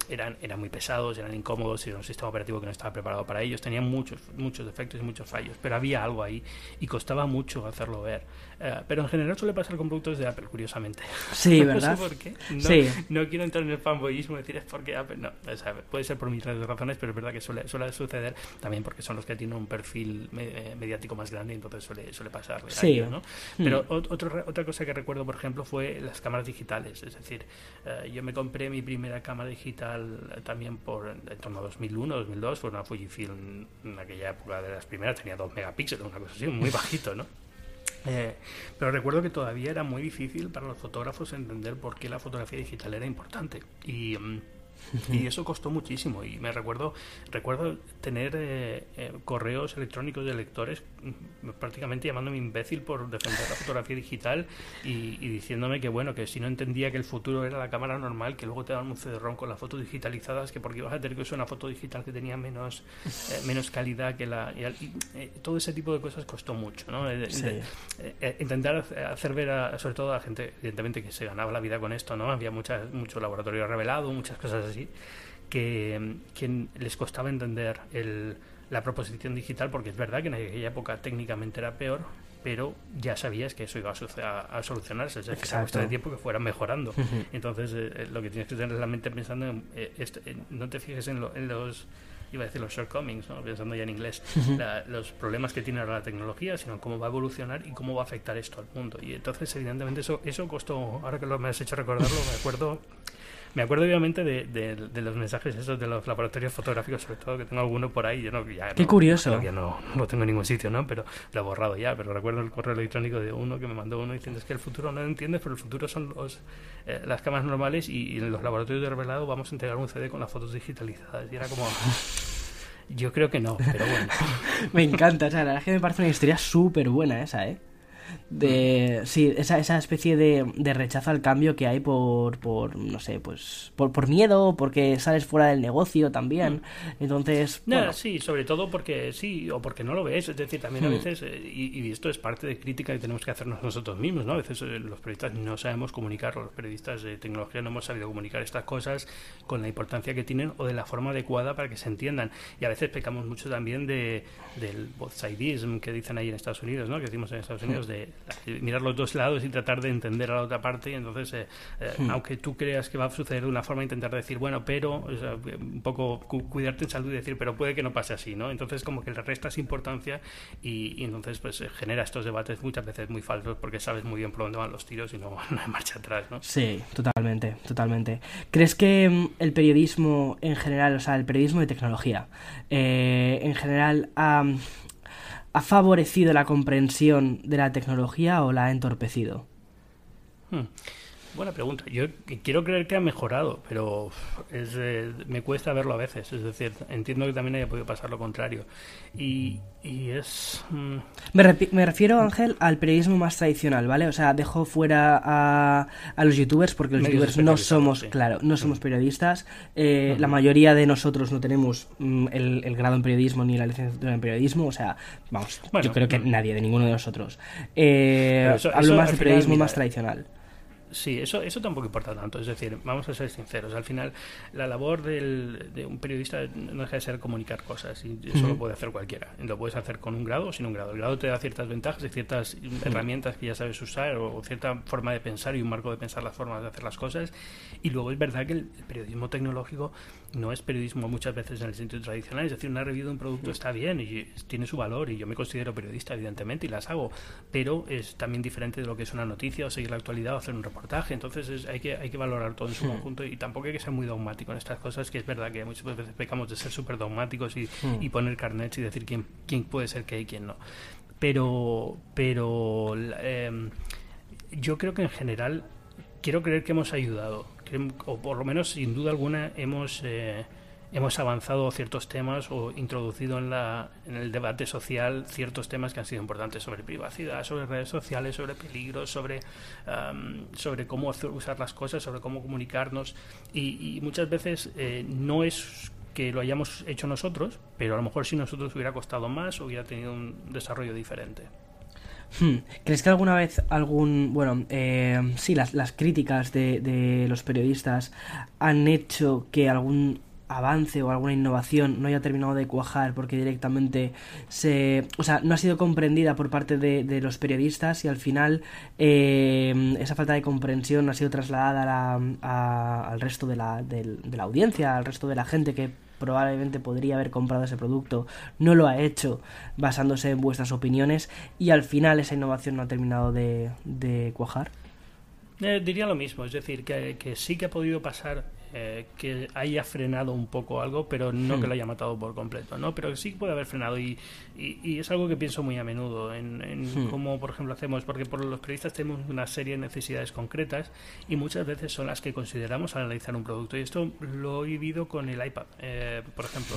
Speaker 2: eran, eran muy pesados, eran incómodos, y era un sistema operativo que no estaba preparado para ellos, tenían muchos, muchos defectos y muchos fallos, pero había algo ahí y costaba mucho hacerlo ver. Eh, pero en general suele pasar con productos de Apple, curiosamente.
Speaker 1: Sí, ¿verdad?
Speaker 2: no sé por qué. No, quiero entrar en el fanboyismo y decir es porque Apple, no, puede ser por de razones, pero es verdad que suele, suele suceder también porque son los que tienen un perfil eh, mediático más grande, entonces suele, suele pasar. Sí. ¿no? Hmm. Pero otra cosa que recuerdo, por ejemplo, fue las cámaras digitales. Es decir, eh, yo me compré mi primera cámara digital también por en torno a 2001, 2002, fue una Fujifilm en aquella época de las primeras, tenía 2 megapíxeles, una cosa así, muy bajito, ¿no? Eh, pero recuerdo que todavía era muy difícil para los fotógrafos entender por qué la fotografía digital era importante. Y. Mm, y eso costó muchísimo. Y me recuerdo, recuerdo tener eh, eh, correos electrónicos de lectores mm, prácticamente llamándome imbécil por defender la fotografía digital y, diciéndome que bueno, que si no entendía que el futuro era la cámara normal, que luego te daban un CD-ROM con las fotos digitalizadas, que porque ibas a tener que usar una foto digital que tenía menos, eh, menos calidad que la... Y, todo ese tipo de cosas costó mucho, ¿no? intentar hacer ver, a, sobre todo a la gente, evidentemente, que se ganaba la vida con esto, ¿no? Había muchas, mucho laboratorio revelado, muchas cosas así que, les costaba entender la proposición digital, porque es verdad que en aquella época técnicamente era peor, pero ya sabías que eso iba a, solucionarse, es decir, de tiempo que fuera mejorando. Entonces, eh, eh, lo que tienes que tener la mente pensando en, eh, no te fijes en, los iba a decir los shortcomings, pensando ya en inglés, los problemas que tiene ahora la tecnología, sino cómo va a evolucionar y cómo va a afectar esto al mundo. Y entonces, evidentemente, eso, eso costó, ahora que lo me has hecho recordarlo, me acuerdo me acuerdo obviamente de, de, los mensajes esos de los laboratorios fotográficos, sobre todo que tengo alguno por ahí. Yo no, ya
Speaker 1: Qué curioso.
Speaker 2: Ya no, no tengo en ningún sitio, ¿no? Pero lo he borrado ya. Pero recuerdo el correo electrónico de uno que me mandó uno diciendo es que el futuro no lo entiendes, pero el futuro son los, eh, las cámaras normales y, en los laboratorios de revelado vamos a entregar un CD con las fotos digitalizadas. Y era como... Yo creo que no, pero bueno.
Speaker 1: me encanta, o sea, la verdad es que me parece una historia súper buena esa, ¿eh? De sí esa, esa especie de, de, rechazo al cambio que hay por, por no sé pues por, por miedo porque sales fuera del negocio también. Mm. entonces
Speaker 2: no, sí sobre todo porque sí o porque no lo ves. Es decir también a mm. veces eh, y, esto es parte de crítica que tenemos que hacernos nosotros mismos no a veces eh, los periodistas no sabemos comunicar los periodistas de tecnología no hemos sabido comunicar estas cosas con la importancia que tienen o de la forma adecuada para que se entiendan. Y a veces pecamos mucho también de del both que dicen ahí en Estados Unidos no que decimos en Estados Unidos de mirar los dos lados y tratar de entender a la otra parte. Y entonces, eh, eh, hmm. aunque tú creas que va a suceder de una forma, intentar decir, bueno, pero, un poco cuidarte en salud y decir, pero puede que no pase así, ¿no? Entonces, como que le restas importancia y, entonces, pues eh, genera estos debates muchas veces muy falsos porque sabes muy bien por dónde van los tiros y no, no hay marcha atrás, ¿no?
Speaker 1: Sí, totalmente, totalmente. ¿Crees que mm, el periodismo en general, o sea, el periodismo de tecnología, en general, ¿Ha favorecido la comprensión de la tecnología o la ha entorpecido?
Speaker 2: Hmm. Buena pregunta. Yo quiero creer que ha mejorado, pero es, eh, me cuesta verlo a veces. Es decir, entiendo que también haya podido pasar lo contrario. Y, es...
Speaker 1: Mm, me, refiero, Ángel, al periodismo más tradicional, ¿vale? O sea, dejo fuera a, a los youtubers porque los youtubers no somos, claro, no somos mm. periodistas. Eh, la mayoría de nosotros no tenemos mm, el, grado en periodismo ni la licenciatura en periodismo. O sea, vamos, yo creo que nadie, de ninguno de nosotros. Eh, hablo más de periodismo más tradicional.
Speaker 2: Sí, eso, eso tampoco importa tanto. Es decir, vamos a ser sinceros. Al final, la labor del, de un periodista no deja de ser comunicar cosas. Y eso lo puede hacer cualquiera. Lo puedes hacer con un grado o sin un grado. El grado te da ciertas ventajas y ciertas herramientas que ya sabes usar o, cierta forma de pensar y un marco de pensar las formas de hacer las cosas. Y luego es verdad que el, periodismo tecnológico no es periodismo muchas veces en el sentido tradicional. Es decir, una review de un producto está bien y tiene su valor y yo me considero periodista, evidentemente, y las hago. Pero es también diferente de lo que es una noticia o seguir la actualidad o hacer un reportaje entonces hay, que, hay que valorar todo en su hmm. conjunto y tampoco hay que ser muy dogmático en estas cosas, que es verdad que muchas veces pecamos de ser súper dogmáticos y, hmm. y, poner carnets y decir quién, quién puede ser qué y quién no. Pero, pero em, yo creo que en general quiero creer que hemos ayudado o por lo menos sin duda alguna hemos eh, hemos avanzado ciertos temas o introducido en, la, en el debate social ciertos temas que han sido importantes sobre privacidad, sobre redes sociales, sobre peligros, sobre, sobre cómo usar las cosas, sobre cómo comunicarnos. Y, muchas veces eh, no es que lo hayamos hecho nosotros, pero a lo mejor si nosotros hubiera costado más, hubiera tenido un desarrollo diferente.
Speaker 1: Hmm. ¿Crees que alguna vez algún, bueno, eh, sí, las, las críticas de, de los periodistas han hecho que algún avance o alguna innovación no haya terminado de cuajar porque directamente se o sea no ha sido comprendida por parte de, los periodistas y al final eh, esa falta de comprensión ha sido trasladada al resto de la, de la audiencia al resto de la gente que probablemente podría haber comprado ese producto, no lo ha hecho basándose en vuestras opiniones y al final esa innovación no ha terminado de, de cuajar?
Speaker 2: Eh, diría lo mismo, es decir, que, que, sí que ha podido pasar eh, que haya frenado un poco algo, pero no que hmm. lo haya matado por completo, ¿no? Pero sí puede haber frenado y, y, es algo que pienso muy a menudo en, en hmm. cómo, por ejemplo, hacemos, porque por los periodistas tenemos una serie de necesidades concretas y muchas veces son las que consideramos al analizar un producto y esto lo he vivido con el iPad, eh, por ejemplo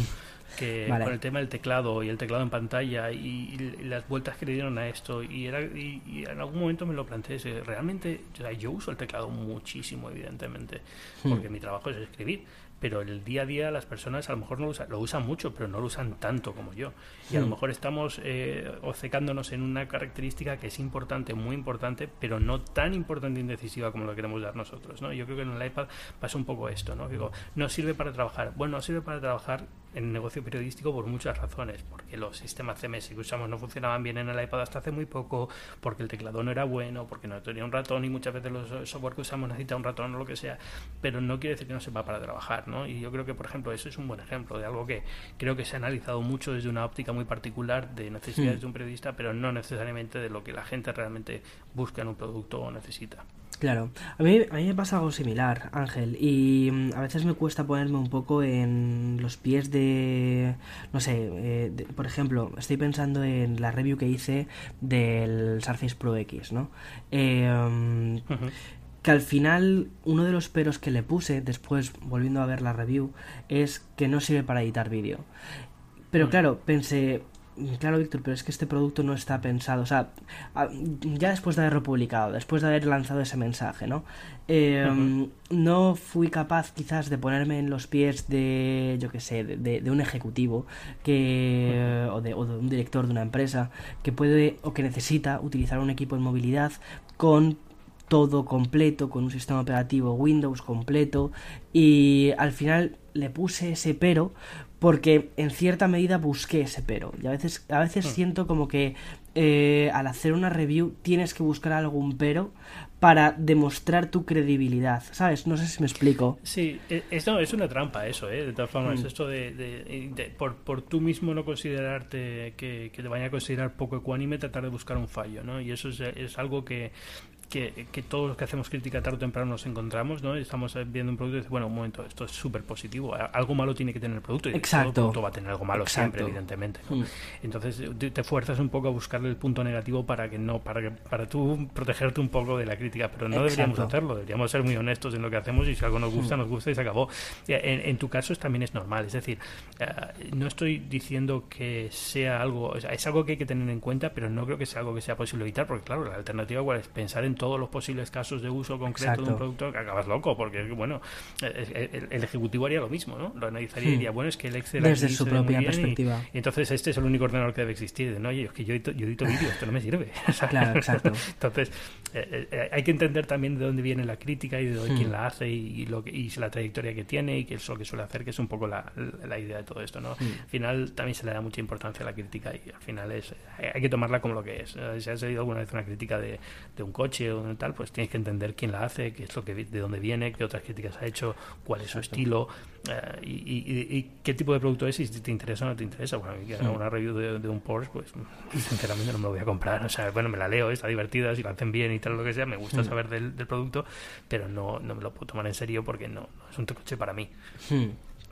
Speaker 2: que con el tema del teclado y el teclado en pantalla y, las vueltas que le dieron a esto y, era, y, en algún momento me lo planteé realmente yo uso el teclado muchísimo evidentemente hmm. porque mi trabajo es escribir pero el día a día las personas a lo mejor no lo usan, lo usan mucho, pero no lo usan tanto como yo. Y a lo hmm. mejor estamos eh, obcecándonos en una característica que es importante, muy importante, pero no tan importante y indecisiva como lo queremos dar nosotros. ¿no? Yo creo que en el iPad pasa un poco esto. ¿no? Digo, no sirve para trabajar. Bueno, no sirve para trabajar en el negocio periodístico por muchas razones, porque los sistemas CMS que usamos no funcionaban bien en el iPad hasta hace muy poco, porque el teclado no era bueno, porque no tenía un ratón y muchas veces los software que usamos necesita un ratón o lo que sea, pero no quiere decir que no sepa para trabajar, ¿no? Y yo creo que, por ejemplo, eso es un buen ejemplo de algo que creo que se ha analizado mucho desde una óptica muy particular de necesidades hmm. de un periodista, pero no necesariamente de lo que la gente realmente busca en un producto o necesita.
Speaker 1: Claro, a mí, a mí me pasa algo similar, Ángel, y mm, a veces me cuesta ponerme un poco en los pies de, no sé, eh, por ejemplo, estoy pensando en la review que hice del Surface Pro X, ¿no? Eh, que al final uno de los peros que le puse después volviendo a ver la review es que no sirve para editar vídeo. Pero mm. claro, pensé, Claro, Víctor, pero es que este producto no está pensado. O sea, ya después de haberlo publicado, después de haber lanzado ese mensaje, ¿no? Em, no fui capaz quizás de ponerme en los pies de, yo qué sé, de, un ejecutivo que, o, de, o de un director de una empresa que puede o que necesita utilizar un equipo de movilidad con todo completo, con un sistema operativo Windows completo y al final le puse ese pero porque en cierta medida busqué ese pero. Y a veces, a veces hmm. siento como que eh, al hacer una review tienes que buscar algún pero para demostrar tu credibilidad, ¿sabes? No sé si me explico.
Speaker 2: Sí, e, eso es una trampa eso, ¿eh? De todas formas, hmm. esto de, por, por, tú mismo no considerarte que, que, te vaya a considerar poco ecuánime, tratar de buscar un fallo, ¿no? Y eso es, es algo que, que, que, todos los que hacemos crítica tarde o temprano nos encontramos, ¿no? Estamos viendo un producto y dices, bueno, un momento, esto es súper positivo, algo malo tiene que tener el producto. Y
Speaker 1: Exacto.
Speaker 2: Todo producto va a tener algo malo siempre, evidentemente. Mm. Entonces te, fuerzas un poco a buscarle el punto negativo para que no, para que para tú protegerte un poco de la crítica, pero no deberíamos hacerlo, deberíamos ser muy honestos en lo que hacemos y si algo nos gusta, mm. nos gusta y se acabó. En, tu caso también es normal, es decir, eh, no estoy diciendo que sea algo, es algo que hay que tener en cuenta, pero no creo que sea algo que sea posible evitar, porque claro, la alternativa igual es pensar en todos los posibles casos de uso concreto de un producto que acabas loco, porque bueno, el, ejecutivo haría lo mismo, ¿no? Lo analizaría y hmm. diría, bueno, es que el Excel
Speaker 1: desde su propia perspectiva.
Speaker 2: Y, entonces este es el único ordenador que debe existir. No, oye, es que yo edito, yo edito vídeos, esto no me sirve.
Speaker 1: claro, exacto.
Speaker 2: entonces eh, eh, hay que entender también de dónde viene la crítica y de quién hmm. la hace y, lo que, y la trayectoria que tiene y qué es lo que suele hacer, que es un poco la, la idea de todo esto, ¿no? Hmm. Al final también se le da mucha importancia a la crítica y al final es hay que tomarla como lo que es. Si has oído alguna vez una crítica de, de un coche o de tal, pues tienes que entender quién la hace, qué es lo que, de dónde viene, qué otras críticas ha hecho, cuál es su estilo eh, y, qué tipo de producto es y si te interesa o no te interesa. Bueno, que haga una review de, un Porsche, pues sinceramente no me lo voy a comprar. O sea, bueno, me la leo, está divertida, si la hacen bien y tal, lo que sea, me gusta saber del, producto, pero no, no me lo puedo tomar en serio porque no, es un coche para mí.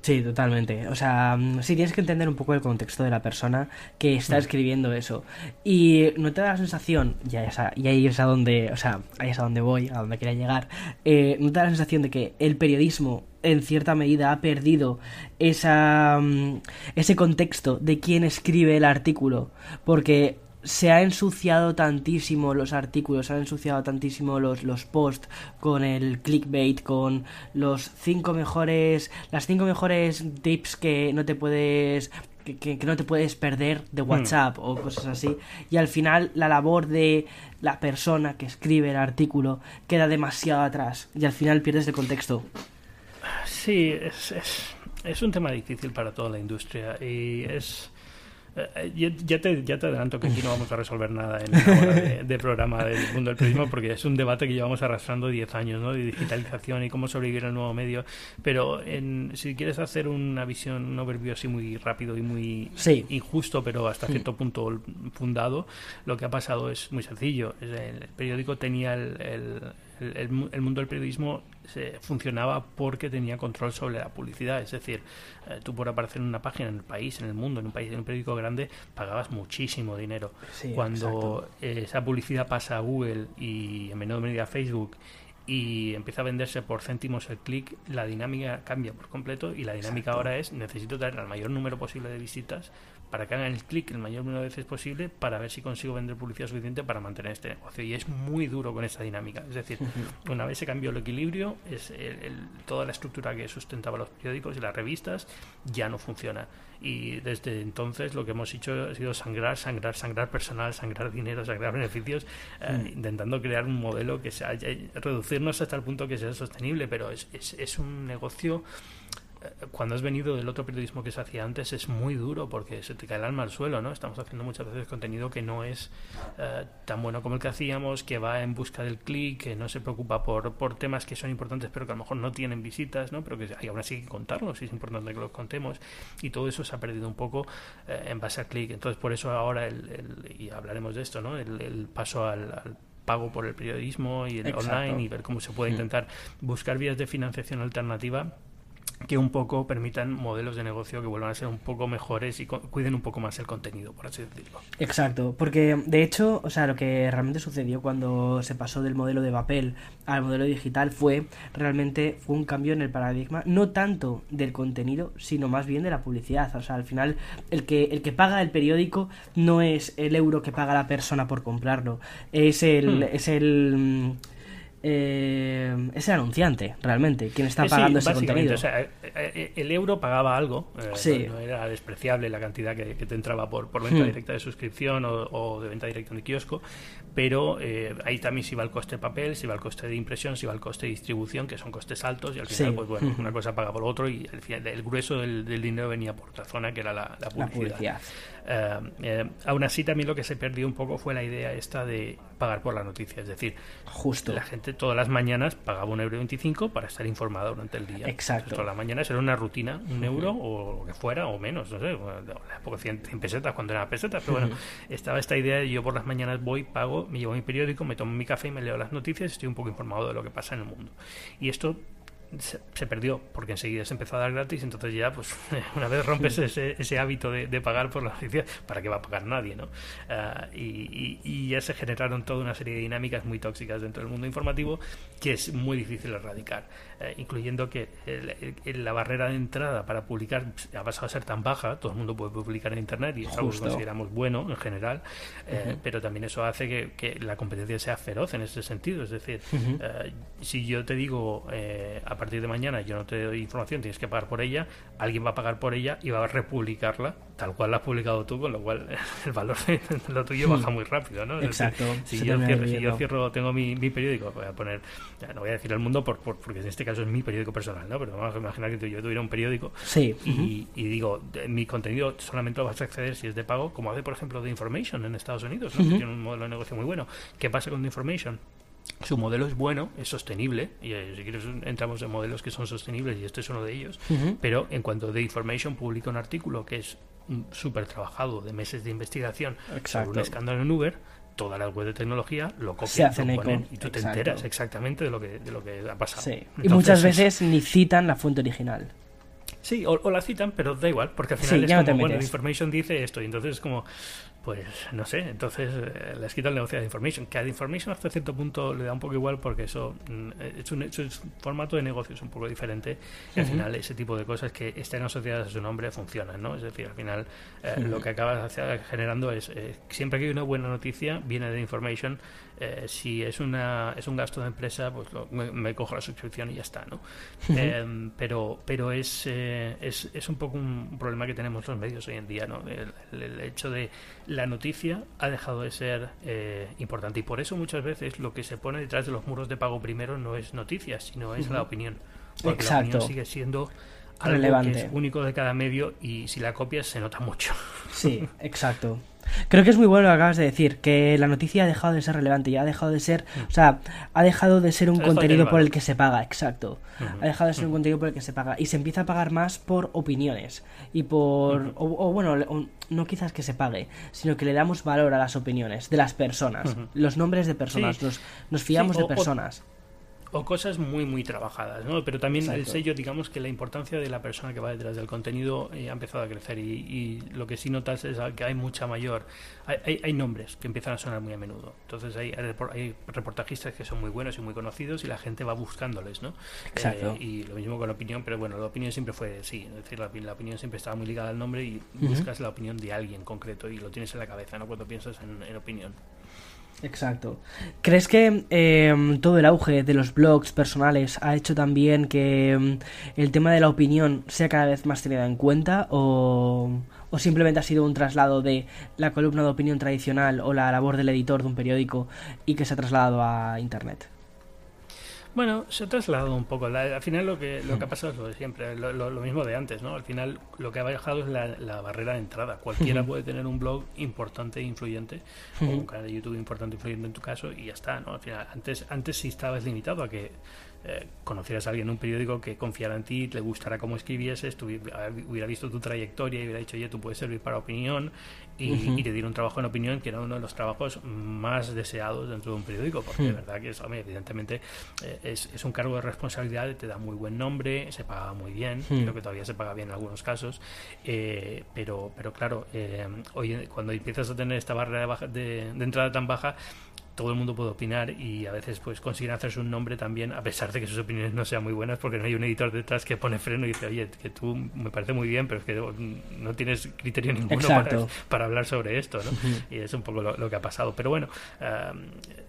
Speaker 1: Sí, totalmente. O sea, mm, sí tienes que entender un poco el contexto de la persona que está mm. escribiendo eso. Y no te da la sensación, ya es a, y ahí es a donde, o sea, ahí es a donde voy, a donde quería llegar, eh, no te da la sensación de que el periodismo en cierta medida ha perdido esa, mm, ese contexto de quién escribe el artículo. Porque se ha ensuciado tantísimo los artículos, se han ensuciado tantísimo los, los posts con el clickbait, con los cinco mejores, las cinco mejores tips que no te puedes que, no te puedes perder de hmm. WhatsApp o cosas así. Y al final la labor de la persona que escribe el artículo queda demasiado atrás y al final pierdes el contexto.
Speaker 2: Sí, es, es, es un tema difícil para toda la industria y es eh, ya, te, ya te adelanto que aquí no vamos a resolver nada en la hora de, programa del mundo del periodismo porque es un debate que llevamos arrastrando 10 años, ¿no? De digitalización y cómo sobrevivir al nuevo medio. Pero en, si quieres hacer una visión, un overview así muy rápido y muy injusto, pero hasta cierto punto fundado, lo que ha pasado es muy sencillo. El periódico tenía el el, mundo del periodismo se, funcionaba porque tenía control sobre la publicidad. Es decir, eh, tú por aparecer en una página en el país, en el mundo, en un país, en un periódico grande, pagabas muchísimo dinero. Cuando esa publicidad pasa a Google y en menor medida a Facebook y empieza a venderse por céntimos el clic, la dinámica cambia por completo y la dinámica ahora es necesito tener al mayor número posible de visitas para que hagan el clic el mayor número de veces posible para ver si consigo vender publicidad suficiente para mantener este negocio. Y es muy duro con esa dinámica. Es decir, una vez se cambió el equilibrio, es toda la estructura que sustentaba los periódicos y las revistas ya no funciona. Y desde entonces lo que hemos hecho ha sido sangrar, sangrar, sangrar personal, sangrar dinero, sangrar beneficios, eh, mm. intentando crear un modelo que sea, reducirnos hasta el punto que sea sostenible, pero es, es, es un negocio cuando has venido del otro periodismo que se hacía antes es muy duro porque se te cae el alma al suelo, ¿no? Estamos haciendo muchas veces contenido que no es eh, tan bueno como el que hacíamos, que va en busca del clic, que no se preocupa por, por temas que son importantes pero que a lo mejor no tienen visitas, ¿no? Pero que hay, aún así hay que contarlos y es importante que los contemos y todo eso se ha perdido un poco eh, en base al clic. Entonces por eso ahora, el, y hablaremos de esto, ¿no? El, paso al, pago por el periodismo y el online y ver cómo se puede intentar buscar vías de financiación alternativa que un poco permitan modelos de negocio que vuelvan a ser un poco mejores y cuiden un poco más el contenido, por así decirlo.
Speaker 1: Exacto, porque de hecho, o sea, lo que realmente sucedió cuando se pasó del modelo de papel al modelo digital fue realmente fue un cambio en el paradigma, no tanto del contenido, sino más bien de la publicidad. O sea, al final el que el que paga el periódico no es el euro que paga la persona por comprarlo, es el hmm. es el eh, es el anunciante, realmente, quien está pagando ese contenido.
Speaker 2: Eh, eh, el euro pagaba algo, eh, no, era despreciable la cantidad que, te entraba por, por venta hmm. directa de suscripción o, de venta directa en el kiosco, pero ahí también se iba el coste de papel, se iba el coste de impresión, se iba el coste de distribución, que son costes altos, y al final, pues bueno, una cosa paga por otro, y el, grueso del, dinero venía por otra zona, que era la, publicidad. Aún así, también lo que se perdió un poco fue la idea esta de pagar por la noticia, es decir,
Speaker 1: justo
Speaker 2: la gente todas las mañanas pagaba un euro veinticinco para estar informada durante el día.
Speaker 1: Exacto.
Speaker 2: todas las mañanas era una rutina, un euro o lo que fuera, o menos, no sé, porque 100, pesetas cuando era pesetas, pero bueno, estaba esta idea de yo por las mañanas voy, pago, me llevo mi periódico, me tomo mi café y me leo las noticias y estoy un poco informado de lo que pasa en el mundo. Y esto se, perdió porque enseguida se empezó a dar gratis entonces ya pues una vez rompes ese, ese hábito de, pagar por la noticia para qué va a pagar nadie no ah, y, y, ya se generaron toda una serie de dinámicas muy tóxicas dentro del mundo informativo que es muy difícil erradicar eh, incluyendo que la barrera de entrada para publicar ha pasado a ser tan baja todo el mundo puede publicar en internet y es algo que consideramos bueno en general eh, pero también eso hace que, que, la competencia sea feroz en ese sentido es decir eh, si yo te digo a a partir de mañana yo no te doy información, tienes que pagar por ella, alguien va a pagar por ella y va a republicarla tal cual la has publicado tú, con lo cual el valor de lo tuyo baja muy rápido, ¿no?
Speaker 1: Exacto.
Speaker 2: si, yo cierro, tengo mi, periódico, voy a poner, no voy a decir el mundo por, porque en este caso es mi periódico personal, ¿no? Pero vamos a imaginar que yo tuviera un periódico
Speaker 1: sí.
Speaker 2: y, digo, mi contenido solamente lo vas a acceder si es de pago, como hace, por ejemplo, The Information en Estados Unidos, ¿no? que tiene un modelo de negocio muy bueno. ¿Qué pasa con The Information? Su modelo es bueno, es sostenible, y eh, si quieres entramos en modelos que son sostenibles y este es uno de ellos, pero en cuanto The Information publica un artículo que es súper trabajado de meses de investigación sobre un escándalo en Uber, toda la web de tecnología lo copian, y tú te enteras exactamente de lo que, de lo que ha pasado.
Speaker 1: y muchas veces ni citan la fuente original.
Speaker 2: Sí, o, la citan, pero da igual, porque al final es como, bueno, Information dice esto, y entonces es como, pues no sé, entonces eh, le has quitado el negocio de Information, que a Information hasta cierto punto le da un poco igual porque eso mm, es un, formato de negocio es un poco diferente y al final ese tipo de cosas que estén asociadas a su nombre funcionan, ¿no? Es decir, al final eh, lo que acabas generando es, eh, siempre que hay una buena noticia, viene de Information, si es una es un gasto de empresa, pues me, cojo la suscripción y ya está, ¿no? pero pero es, es, es un poco un problema que tenemos los medios hoy en día, ¿no? el hecho de la noticia ha dejado de ser eh, importante y por eso muchas veces lo que se pone detrás de los muros de pago primero no es noticias, sino es la opinión. Porque la opinión sigue siendo algo relevante. que es único de cada medio y si la copias se nota mucho.
Speaker 1: Sí, exacto. Creo que es muy bueno lo que acabas de decir, que la noticia ha dejado de ser relevante, ya ha dejado de ser, o sea, ha dejado de ser un contenido por el que se paga, exacto. Ha dejado de ser un contenido por el que se paga y se empieza a pagar más por opiniones y por, o, bueno, no quizás que se pague, sino que le damos valor a las opiniones de las personas, los nombres de personas, nos, nos, fiamos de personas
Speaker 2: o cosas muy muy trabajadas, ¿no? Pero también el sello, digamos que la importancia de la persona que va detrás del contenido eh, ha empezado a crecer y, lo que sí notas es que hay mucha mayor, hay, hay, nombres que empiezan a sonar muy a menudo, entonces hay, hay, reportajistas que son muy buenos y muy conocidos y la gente va buscándoles, ¿no?
Speaker 1: Exacto.
Speaker 2: Eh, y lo mismo con la opinión, pero bueno, la opinión siempre fue sí, es decir, la, opinión siempre estaba muy ligada al nombre y buscas la opinión de alguien concreto y lo tienes en la cabeza, ¿no? Cuando piensas en opinión.
Speaker 1: Exacto. ¿Crees que em, todo el auge de los blogs personales ha hecho también que em, el tema de la opinión sea cada vez más tenido en cuenta o, o simplemente ha sido un traslado de la columna de opinión tradicional o la labor del editor de un periódico y que se ha trasladado a Internet?
Speaker 2: Bueno, se ha trasladado un poco. al final lo que, lo que ha pasado es lo de siempre, lo, mismo de antes, ¿no? Al final lo que ha bajado es la, barrera de entrada. Cualquiera puede tener un blog importante e influyente, o un canal de YouTube importante e influyente en tu caso, y ya está, ¿no? Al final, antes, antes sí estabas limitado a que eh, conocieras a alguien en un periódico que confiara en ti, le gustara cómo escribieses, hubiera visto tu trayectoria y hubiera dicho, oye, tú puedes servir para opinión y, te diera un trabajo en opinión que era uno de los trabajos más deseados dentro de un periódico, porque de verdad que es, evidentemente eh, es, es, un cargo de responsabilidad, te da muy buen nombre, se paga muy bien, creo que todavía se paga bien en algunos casos, eh, pero, pero claro, hoy cuando empiezas a tener esta barrera de, de entrada tan baja, todo el mundo puede opinar y a veces pues consiguen hacerse un nombre también a pesar de que sus opiniones no sean muy buenas porque no hay un editor detrás que pone freno y dice oye que tú me parece muy bien pero es que no tienes criterio ninguno para, hablar sobre esto ¿no? y es un poco lo, que ha pasado. Pero bueno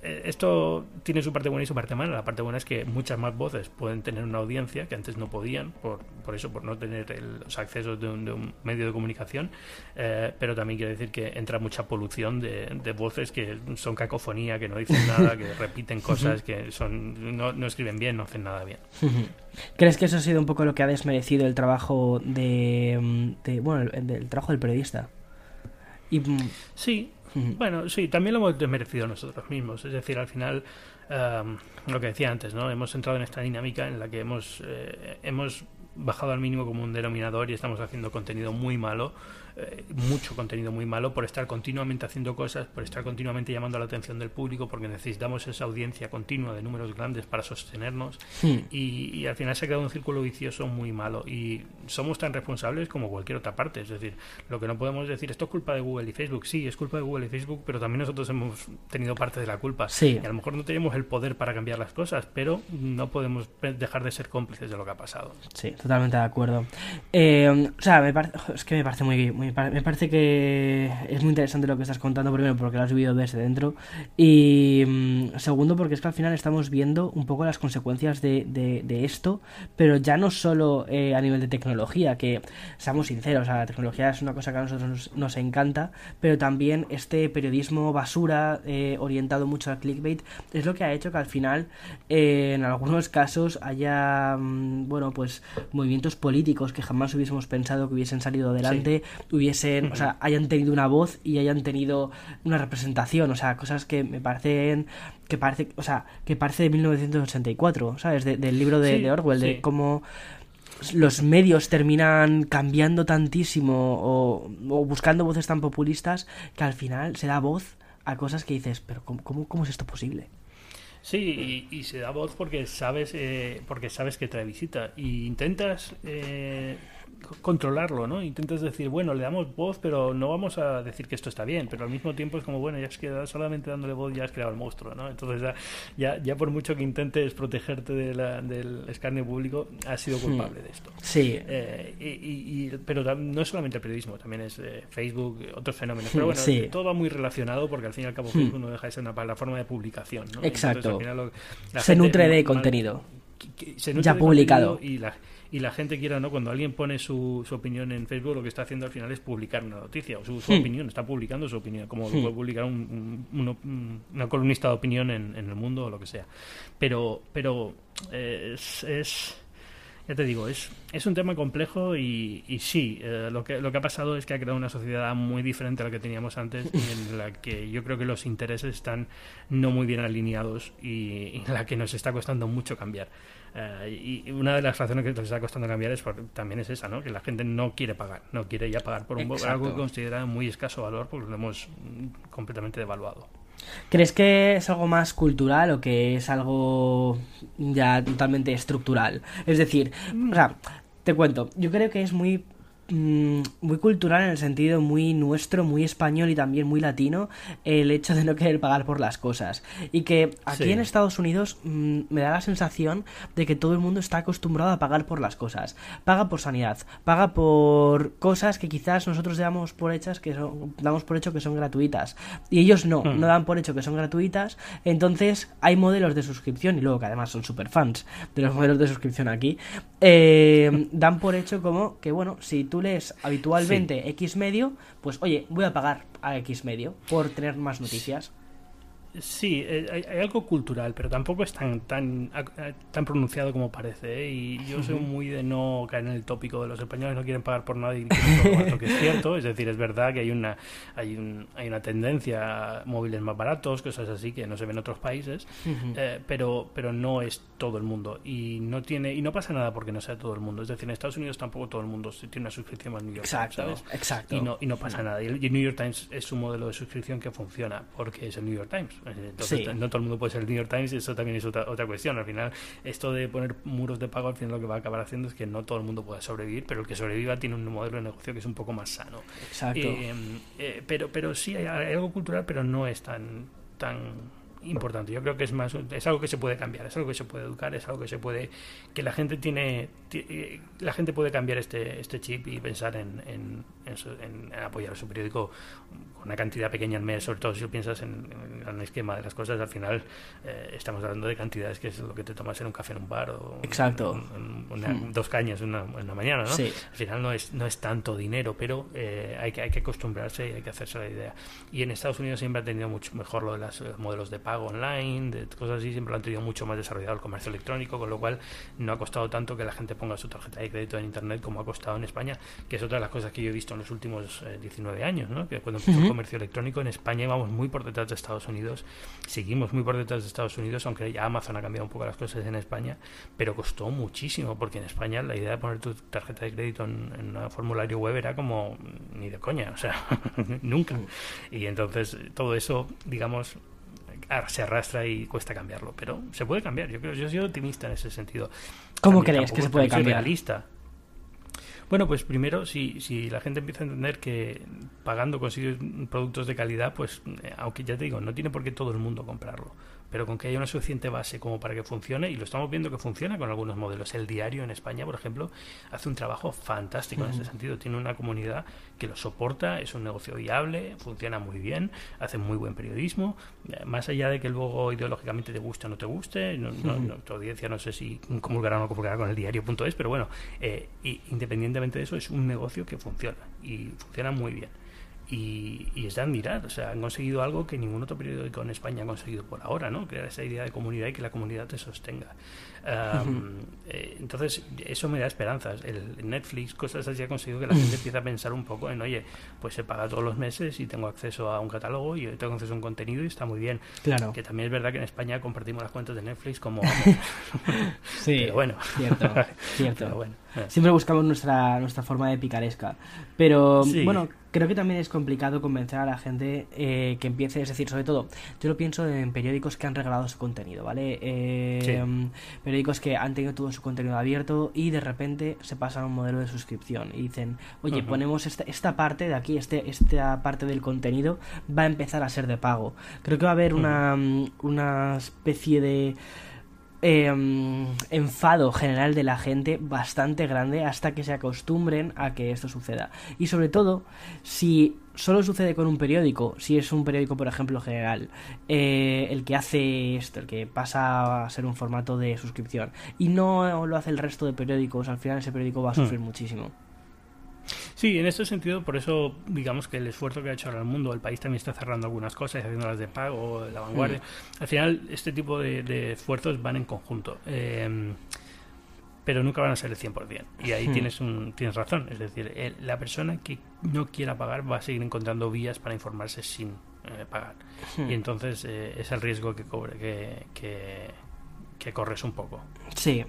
Speaker 2: eh, esto tiene su parte buena y su parte mala. La parte buena es que muchas más voces pueden tener una audiencia que antes no podían por, por eso por no tener los accesos de un, medio de comunicación. Eh, pero también quiere decir que entra mucha polución de, de voces que son cacofonía que no dicen nada, que repiten cosas, que son no, no, escriben bien, no hacen nada bien.
Speaker 1: ¿Crees que eso ha sido un poco lo que ha desmerecido el trabajo de, bueno, el, trabajo del periodista?
Speaker 2: Y... Mm, sí, bueno, sí, también lo hemos desmerecido nosotros mismos. Es decir, al final, lo que decía antes, ¿no? Hemos entrado en esta dinámica en la que hemos, eh, hemos bajado al mínimo como un denominador y estamos haciendo contenido muy malo eh, mucho contenido muy malo por estar continuamente haciendo cosas, por estar continuamente llamando la atención del público, porque necesitamos esa audiencia continua de números grandes para sostenernos hmm. y, al final se ha quedado un círculo vicioso muy malo y somos tan responsables como cualquier otra parte, es decir, lo que no podemos decir esto es culpa de Google y Facebook, sí, es culpa de Google y Facebook, pero también nosotros hemos tenido parte de la culpa y a lo mejor no tenemos el poder para cambiar las cosas, pero no podemos dejar de ser cómplices de lo que ha pasado.
Speaker 1: Sí, totalmente de acuerdo. Eh, o sea, me es que me parece muy, muy me parece que es muy interesante lo que estás contando, primero porque lo has vivido desde dentro y mm, segundo porque es que al final estamos viendo un poco las consecuencias de, de, esto, pero ya no solo eh, a nivel de tecnología, que seamos sinceros, la tecnología es una cosa que a nosotros nos, encanta, pero también este periodismo basura eh, orientado mucho al clickbait es lo que ha hecho que al final eh, en algunos casos haya, mm, bueno, pues movimientos políticos que jamás hubiésemos pensado que hubiesen salido adelante, hubiesen, o sea, hayan tenido una voz y hayan tenido una representación, o sea, cosas que me parecen que parece, o sea, que parece de 1984, ¿sabes? del libro de, Orwell, de cómo los medios terminan cambiando tantísimo o, buscando voces tan populistas que al final se da voz a cosas que dices, pero ¿cómo, cómo, es esto posible?
Speaker 2: Sí, y, se da voz porque sabes, eh, porque sabes que trae visita. Y intentas eh, controlarlo, ¿no? Intentas decir, bueno, le damos voz, pero no vamos a decir que esto está bien, pero al mismo tiempo es como, bueno, ya has quedado solamente dándole voz ya has creado el monstruo, ¿no? Entonces ya, ya, por mucho que intentes protegerte de la, del escarnio público, has sido hmm. culpable de esto.
Speaker 1: Sí.
Speaker 2: Eh, y, pero no es solamente el periodismo, también es eh, Facebook, otros fenómenos. Pero bueno, todo va muy relacionado porque al fin y al cabo hmm. Facebook no deja de ser una plataforma de publicación, ¿no?
Speaker 1: Exacto. Se nutre de contenido. ya publicado.
Speaker 2: Y la, y la gente quiera no, cuando alguien pone su, su, opinión en Facebook, lo que está haciendo al final es publicar una noticia o su, hmm. opinión, está publicando su opinión, como hmm. puede publicar un, una columnista de opinión en, en, el mundo o lo que sea. Pero, pero eh, es, es ya te digo, es, es un tema complejo y, y sí, eh, lo, que, lo que ha pasado es que ha creado una sociedad muy diferente a la que teníamos antes y en la que yo creo que los intereses están no muy bien alineados y, en la que nos está costando mucho cambiar. Eh, y una de las razones que nos está costando cambiar es también es esa, ¿no? que la gente no quiere pagar, no quiere ya pagar por un, algo que considera muy escaso valor porque lo hemos completamente devaluado.
Speaker 1: ¿Crees que es algo más cultural o que es algo ya totalmente estructural? Es decir, o sea, te cuento, yo creo que es muy Mm, muy cultural en el sentido muy nuestro, muy español y también muy latino el hecho de no querer pagar por las cosas. Y que aquí en Estados Unidos mm, me da la sensación de que todo el mundo está acostumbrado a pagar por las cosas. Paga por sanidad, paga por cosas que quizás nosotros damos por hechas que son, damos por hecho que son gratuitas. Y ellos no, hmm. no dan por hecho que son gratuitas. Entonces hay modelos de suscripción y luego que además son super fans de los modelos de suscripción aquí. Eh, dan por hecho como que bueno, si tú lees habitualmente X medio, pues oye, voy a pagar a X medio por tener más noticias.
Speaker 2: Sí, eh, hay, algo cultural, pero tampoco es tan tan, tan pronunciado como parece. ¿eh? Y yo soy muy de no caer en el tópico de los españoles no quieren pagar por nada y quieren que es cierto. Es decir, es verdad que hay una hay, un, hay una tendencia a móviles más baratos, cosas así que no se ven en otros países, eh, pero pero no es todo el mundo y no tiene y no pasa nada porque no sea todo el mundo. Es decir, en Estados Unidos tampoco todo el mundo tiene una suscripción al New York
Speaker 1: Times,
Speaker 2: ¿sabes?
Speaker 1: Exacto.
Speaker 2: Y no y no pasa nada. Y el New York Times es un modelo de suscripción que funciona porque es el New York Times. Entonces, no todo el mundo puede ser el New York Times eso también es otra, otra cuestión. Al final, esto de poner muros de pago, al final lo que va a acabar haciendo es que no todo el mundo pueda sobrevivir, pero el que sobreviva tiene un modelo de negocio que es un poco más sano.
Speaker 1: Exacto.
Speaker 2: Eh, eh, pero, pero sí hay algo cultural, pero no es tan, tan importante. Yo creo que es más es algo que se puede cambiar, es algo que se puede educar, es algo que se puede que la gente tiene eh, la gente puede cambiar este este chip y pensar en, en, en, apoyar a su periódico con una cantidad pequeña al mes, sobre todo si piensas en, el esquema de las cosas, al final eh, estamos hablando de cantidades que es lo que te tomas en un café en un bar o
Speaker 1: Exacto.
Speaker 2: Hmm. dos cañas en una, mañana, ¿no? Al final no es no es tanto dinero, pero eh, hay que hay que acostumbrarse y hay que hacerse la idea. Y en Estados Unidos siempre ha tenido mucho mejor lo de los modelos de pago online, de cosas así, siempre lo han tenido mucho más desarrollado el comercio electrónico, con lo cual no ha costado tanto que la gente ponga su tarjeta de crédito en Internet como ha costado en España, que es otra de las cosas que yo he visto en los últimos 19 eh, años, ¿no? que cuando empezó el comercio electrónico en España íbamos muy por detrás de Estados Unidos, seguimos muy por detrás de Estados Unidos, aunque ya Amazon ha cambiado un poco las cosas en España, pero costó muchísimo, porque en España la idea de poner tu tarjeta de crédito en, un formulario web era como ni de coña, o sea, nunca. Y entonces todo eso, digamos, se arrastra y cuesta cambiarlo, pero se puede cambiar. Yo creo, yo soy optimista en ese sentido.
Speaker 1: ¿Cómo crees que se puede cambiar?
Speaker 2: Realista. Bueno, pues primero, si, si la gente empieza a entender que pagando consigues productos de calidad, pues eh, aunque ya te digo, no tiene por qué todo el mundo comprarlo pero con que haya una suficiente base como para que funcione, y lo estamos viendo que funciona con algunos modelos. El diario en España, por ejemplo, hace un trabajo fantástico en ese sentido. Tiene una comunidad que lo soporta, es un negocio viable, funciona muy bien, hace muy buen periodismo. Más allá de que luego ideológicamente te guste o no te guste, no, tu audiencia no sé si comulgará o no comulgará con el diario.es, pero bueno, eh, independientemente de eso, es un negocio que funciona y funciona muy bien y, y, es de admirar. O sea, han conseguido algo que ningún otro periódico en España ha conseguido por ahora, ¿no? Crear esa idea de comunidad y que la comunidad te sostenga. Eh, entonces, eso me da esperanzas. El Netflix, cosas así, ha conseguido que la gente empiece a pensar un poco en, oye, pues se paga todos los meses y tengo acceso a un catálogo y tengo acceso a un contenido y está muy bien.
Speaker 1: Claro.
Speaker 2: Que también es verdad que en España compartimos las cuentas de Netflix como...
Speaker 1: sí, Pero bueno. Cierto, cierto. bueno. Siempre buscamos nuestra, nuestra forma de picaresca. Pero, bueno creo que también es complicado convencer a la gente eh, que empiece, es decir, sobre todo, yo lo pienso en periódicos que han regalado su contenido, ¿vale? Eh, periódicos que han tenido todo su contenido abierto y de repente se pasan a un modelo de suscripción y dicen, oye, ponemos esta, esta parte de aquí, este, esta parte del contenido va a empezar a ser de pago. Creo que va a haber una, una especie de eh, enfado general de la gente bastante grande hasta que se acostumbren a que esto suceda. Y sobre todo, si solo sucede con un periódico, si es un periódico, por ejemplo, general, eh, el que hace esto, el que pasa a ser un formato de suscripción, y no lo hace el resto de periódicos, al final ese periódico va a sufrir hmm. muchísimo.
Speaker 2: Sí, en este sentido, por eso digamos que el esfuerzo que ha hecho ahora el mundo, el país también está cerrando algunas cosas, haciéndolas de pago, la vanguardia. Mm. Al final, este tipo de, esfuerzos van en conjunto. Em, pero nunca van a ser el 100%. Y ahí mm. tienes, un, tienes razón. Es decir, la persona que no quiera pagar va a seguir encontrando vías para informarse sin eh, pagar. Mm. Y entonces eh, es el riesgo que, cobre, que, que, que corres un poco.
Speaker 1: Sí,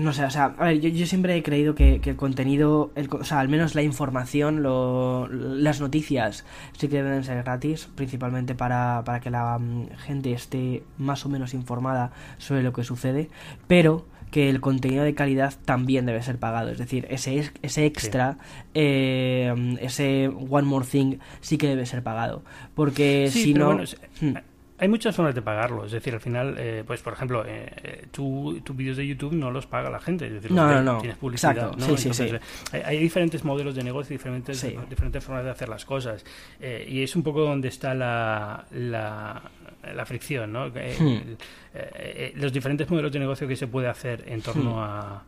Speaker 1: no sé, o sea, a ver, yo, siempre he creído que, el contenido, el, o sea, al menos la información, lo, las noticias sí que deben ser gratis, principalmente para, para que la mm, gente esté más o menos informada sobre lo que sucede, pero que el contenido de calidad también debe ser pagado. Es decir, ese, ese extra, eh, ese one more thing, sí que debe ser pagado. Porque si no...
Speaker 2: Hmm. Hay muchas formas de pagarlo, es decir, al final, eh, pues por ejemplo, eh, eh tus vídeos de YouTube no los paga la gente, es decir,
Speaker 1: no, no,
Speaker 2: tienes publicidad, ¿no? Sí, sí, hay, diferentes modelos de negocio, diferentes, diferentes formas de hacer las cosas, eh, y es un poco donde está la, la, la fricción, ¿no? Hmm. los diferentes modelos de negocio que se puede hacer en torno hmm. a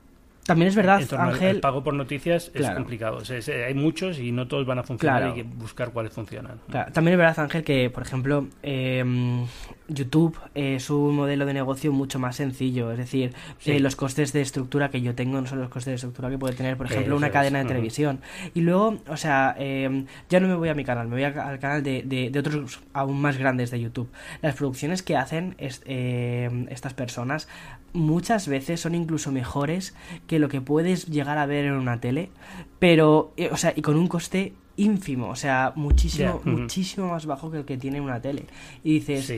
Speaker 1: también es verdad, Ángel.
Speaker 2: El pago por noticias es complicado. hay muchos y no todos van a funcionar. Hay que buscar cuáles funcionan.
Speaker 1: También es verdad, Ángel, que, por ejemplo, em, YouTube es un modelo de negocio mucho más sencillo. Es decir, eh, los costes de estructura que yo tengo no son los costes de estructura que puede tener, por ejemplo, una cadena de televisión. Y luego, o sea, em, ya no me voy a mi canal, me voy al canal de, de, otros aún más grandes de YouTube. Las producciones que hacen em, estas personas muchas veces son incluso mejores que lo que puedes llegar a ver en una tele, pero, eh, o sea, y con un coste ínfimo, o sea, muchísimo, muchísimo más bajo que el que tiene una tele. Y dices,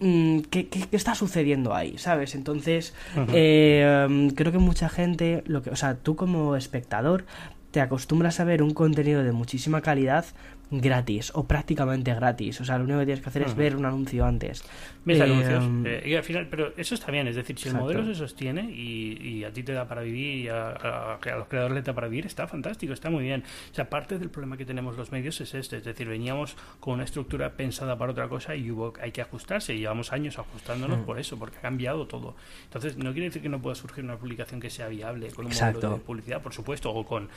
Speaker 1: mm, ¿qué, qué, está sucediendo ahí? ¿Sabes? Entonces, eh, creo que mucha gente, lo que, o sea, tú como espectador, te acostumbras a ver un contenido de muchísima calidad gratis o prácticamente gratis. O sea, lo único que tienes que hacer es ver un anuncio antes.
Speaker 2: Ves anuncios. Eh, eh, y al final, pero eso está bien, es decir, si el modelo se sostiene y, a ti te da para vivir y a, los creadores les da para vivir, está fantástico, está muy bien. O sea, parte del problema que tenemos los medios es este, es decir, veníamos con una estructura pensada para otra cosa y hubo, hay que ajustarse y llevamos años ajustándonos por eso, porque ha cambiado todo. Entonces, no quiere decir que no pueda surgir una publicación que sea viable con un modelo de publicidad, por supuesto, o con,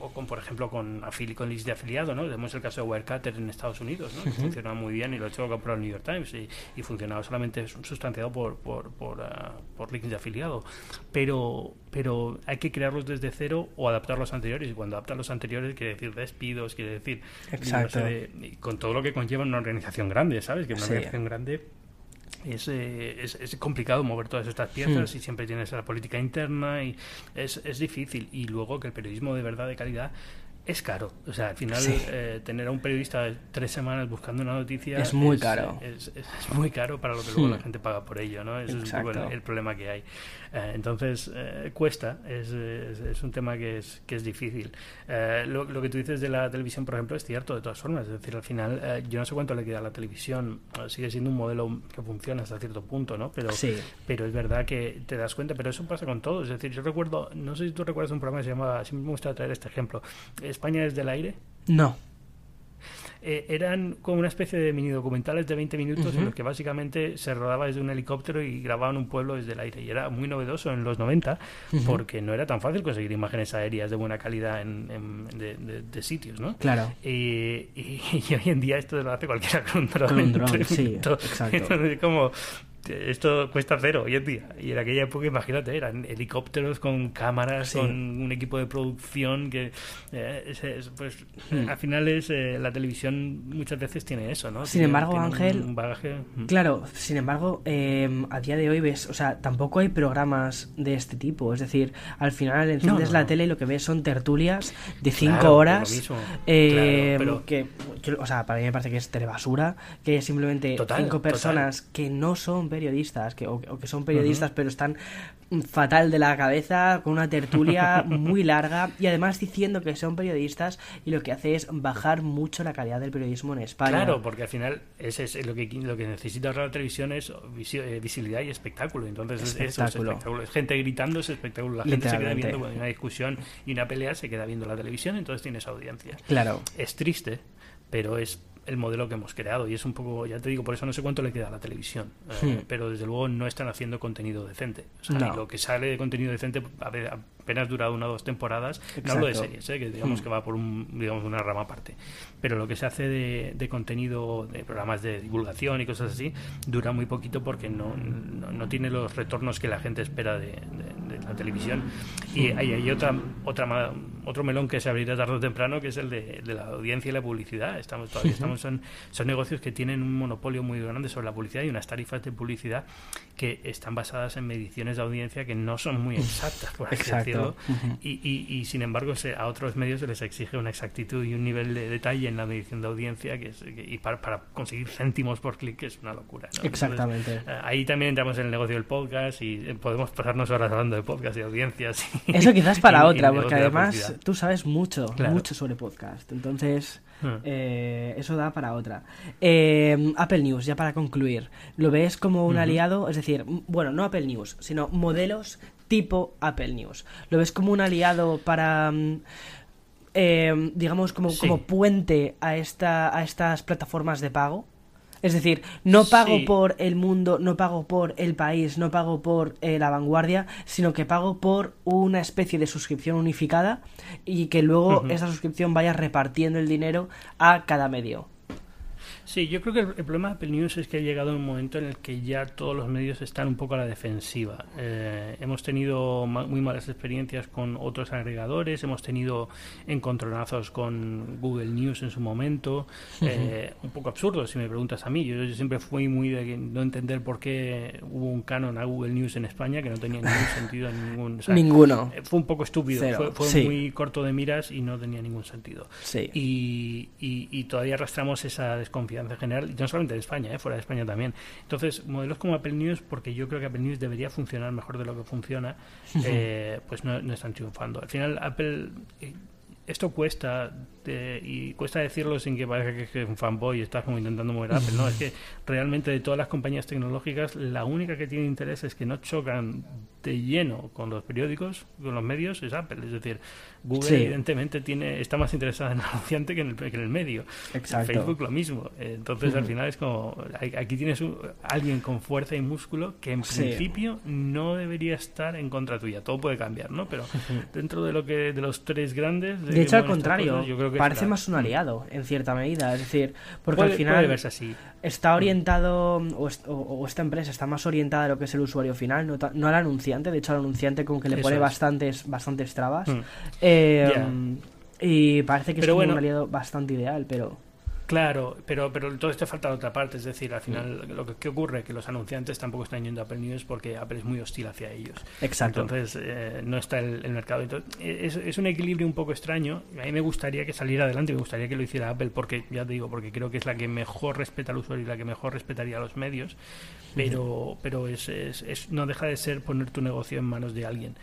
Speaker 2: o, con por ejemplo, con, afili con list de afiliado, ¿no? Tenemos el caso de Wirecutter en Estados Unidos, ¿no? Que funciona muy bien y lo he hecho comprar el New York Times y, y funciona solamente sustanciado por, por, por, ah, por, links de afiliado. Pero, pero hay que crearlos desde cero o adaptar los anteriores. Y cuando adaptan los anteriores quiere decir despidos, quiere decir...
Speaker 1: Exacto.
Speaker 2: con todo lo que conlleva una organización grande, ¿sabes? Que una organización grande es, eh, es, es, complicado mover todas estas piezas hmm. y siempre tienes la política interna y es, es difícil. Y luego que el periodismo de verdad de calidad es caro. O sea, al final eh, tener a un periodista tres semanas buscando una noticia
Speaker 1: es muy caro.
Speaker 2: Es, muy caro para lo que luego la hmm. gente paga por ello, ¿no? Ese es un poco el, problema que hay. Eh, entonces, eh, cuesta, es, es, un tema que es, que es difícil. Lo, lo, que tú dices de la televisión, por ejemplo, es cierto de todas formas. Es decir, al final, yo no sé cuánto le queda a la televisión. sigue siendo un modelo que funciona hasta cierto punto, ¿no? Pero, pero es verdad que te das cuenta, pero eso pasa con todo. Es decir, yo recuerdo, no sé si tú recuerdas un programa que se llamaba, siempre me gusta traer este ejemplo España desde el aire?
Speaker 1: No.
Speaker 2: Eh, eran como una especie de mini documentales de 20 minutos en los que básicamente se rodaba desde un helicóptero y grababan un pueblo desde el aire. Y era muy novedoso en los 90 porque no era tan fácil conseguir imágenes aéreas de buena calidad en, de, sitios, ¿no?
Speaker 1: Claro.
Speaker 2: Y, hoy en día esto lo hace cualquiera con un drone.
Speaker 1: Con un sí, exacto.
Speaker 2: como esto cuesta cero hoy en día. Y en aquella época, imagínate, eran helicópteros con cámaras, con un equipo de producción que, eh, pues, hmm. al final es eh, la televisión muchas veces tiene eso, ¿no?
Speaker 1: Sin embargo, Ángel, hmm. claro, sin embargo, eh, a día de hoy ves, o sea, tampoco hay programas de este tipo. Es decir, al final enciendes la tele y lo que ves son tertulias de cinco horas. que, o sea, para mí me parece que es telebasura, que es simplemente cinco personas que no son periodistas, que, o, que son periodistas pero están fatal de la cabeza, con una tertulia muy larga y además diciendo que son periodistas y lo que hace es bajar mucho la calidad del periodismo en España.
Speaker 2: Claro, porque al final ese es lo que, lo que necesita la televisión es eh, visibilidad y espectáculo. Entonces Es, espectáculo. Es gente gritando es espectáculo. La gente se queda viendo cuando hay una discusión y una pelea, se queda viendo la televisión, entonces tienes audiencia.
Speaker 1: Claro.
Speaker 2: Es triste, pero es el modelo que hemos creado y es un poco, ya te digo, por eso no sé cuánto le queda a la televisión, eh, hmm. pero desde luego no están haciendo contenido decente. O sea, lo que sale de contenido decente apenas durado una o dos temporadas, no hablo de series, ¿eh? que digamos que va por un, digamos, una rama aparte, pero lo que se hace de, contenido, de programas de divulgación y cosas así, dura muy poquito porque no, no, tiene los retornos que la gente espera de, la televisión. Y hay, hay otra, otra, otro melón que se abrirá tarde o temprano, que es el de, la audiencia y la publicidad. Estamos todavía estamos son, son negocios que tienen un monopolio muy grande sobre la publicidad y unas tarifas de publicidad que están basadas en mediciones de audiencia que no son muy exactas, por así y, y, sin embargo, a otros medios se les exige una exactitud y un nivel de detalle en la medición de audiencia que, es, y para, para, conseguir céntimos por clic es una locura.
Speaker 1: Exactamente.
Speaker 2: Eh, ahí también entramos en el negocio del podcast y eh, podemos pasarnos horas hablando de podcast y audiencias.
Speaker 1: Eso quizás para otra, porque además tú sabes mucho, mucho sobre podcast. Entonces, hmm. eh, eso da para otra. Apple News, ya para concluir. ¿Lo ves como un aliado? Es decir, bueno, no Apple News, sino modelos tipo Apple News. ¿Lo ves como un aliado para... Em, digamos, como, como puente a, esta, a estas plataformas de pago? Es decir, no pago por el mundo, no pago por el país, no pago por eh, la vanguardia, sino que pago por una especie de suscripción unificada y que luego esa suscripción vaya repartiendo el dinero a cada medio.
Speaker 2: Sí, yo creo que el, problema de Apple News es que ha llegado un momento en el que ya todos los medios están un poco a la defensiva. Eh, hemos tenido muy malas experiencias con otros agregadores, hemos tenido encontronazos con Google News en su momento, eh, un poco absurdo si me preguntas a mí. Yo, siempre fui muy de no entender por qué hubo un canon a Google News en España que no tenía ningún sentido. Ningún,
Speaker 1: Ninguno.
Speaker 2: Eh, fue un poco estúpido, fue, muy corto de miras y no tenía ningún sentido.
Speaker 1: Sí.
Speaker 2: Y, y todavía arrastramos esa desconfianza en general, y no solamente en España, ¿eh? fuera de España también. Entonces, modelos como Apple News, porque yo creo que Apple News debería funcionar mejor de lo que funciona, eh, pues no, están triunfando. Al final, Apple... Eh, esto cuesta y cuesta decirlo sin que parezca que es un fanboy y estás como intentando mover Apple, no, es que realmente de todas las compañías tecnológicas la única que tiene interés es que no chocan de lleno con los periódicos, con los medios, es Apple, es decir, Google evidentemente tiene está más interesada en el anunciante que en el, que en el medio.
Speaker 1: Exacto.
Speaker 2: Facebook lo mismo. Entonces al final es como aquí tienes alguien con fuerza y músculo que en principio no debería estar en contra tuya. Todo puede cambiar, ¿no? Pero dentro de lo que de los tres grandes.
Speaker 1: De, hecho al contrario, yo creo que parece más un aliado en cierta medida. Es decir, porque al final
Speaker 2: así.
Speaker 1: está orientado o, esta empresa está más orientada a lo que es el usuario final, no, no al anunciante. De hecho al anunciante como que le pone bastantes bastantes trabas. Mm. Eh, y parece que es un aliado bastante ideal, pero...
Speaker 2: Claro, pero, pero todo esto falta de otra parte, es decir, al final lo que, ocurre es que los anunciantes tampoco están yendo a Apple News porque Apple es muy hostil hacia ellos.
Speaker 1: Exacto.
Speaker 2: Entonces eh, no está el, el mercado. Entonces, es, es, un equilibrio un poco extraño. A mí me gustaría que saliera adelante, me gustaría que lo hiciera Apple porque, ya te digo, porque creo que es la que mejor respeta al usuario y la que mejor respetaría a los medios, pero, pero es, es, no deja de ser poner tu negocio en manos de alguien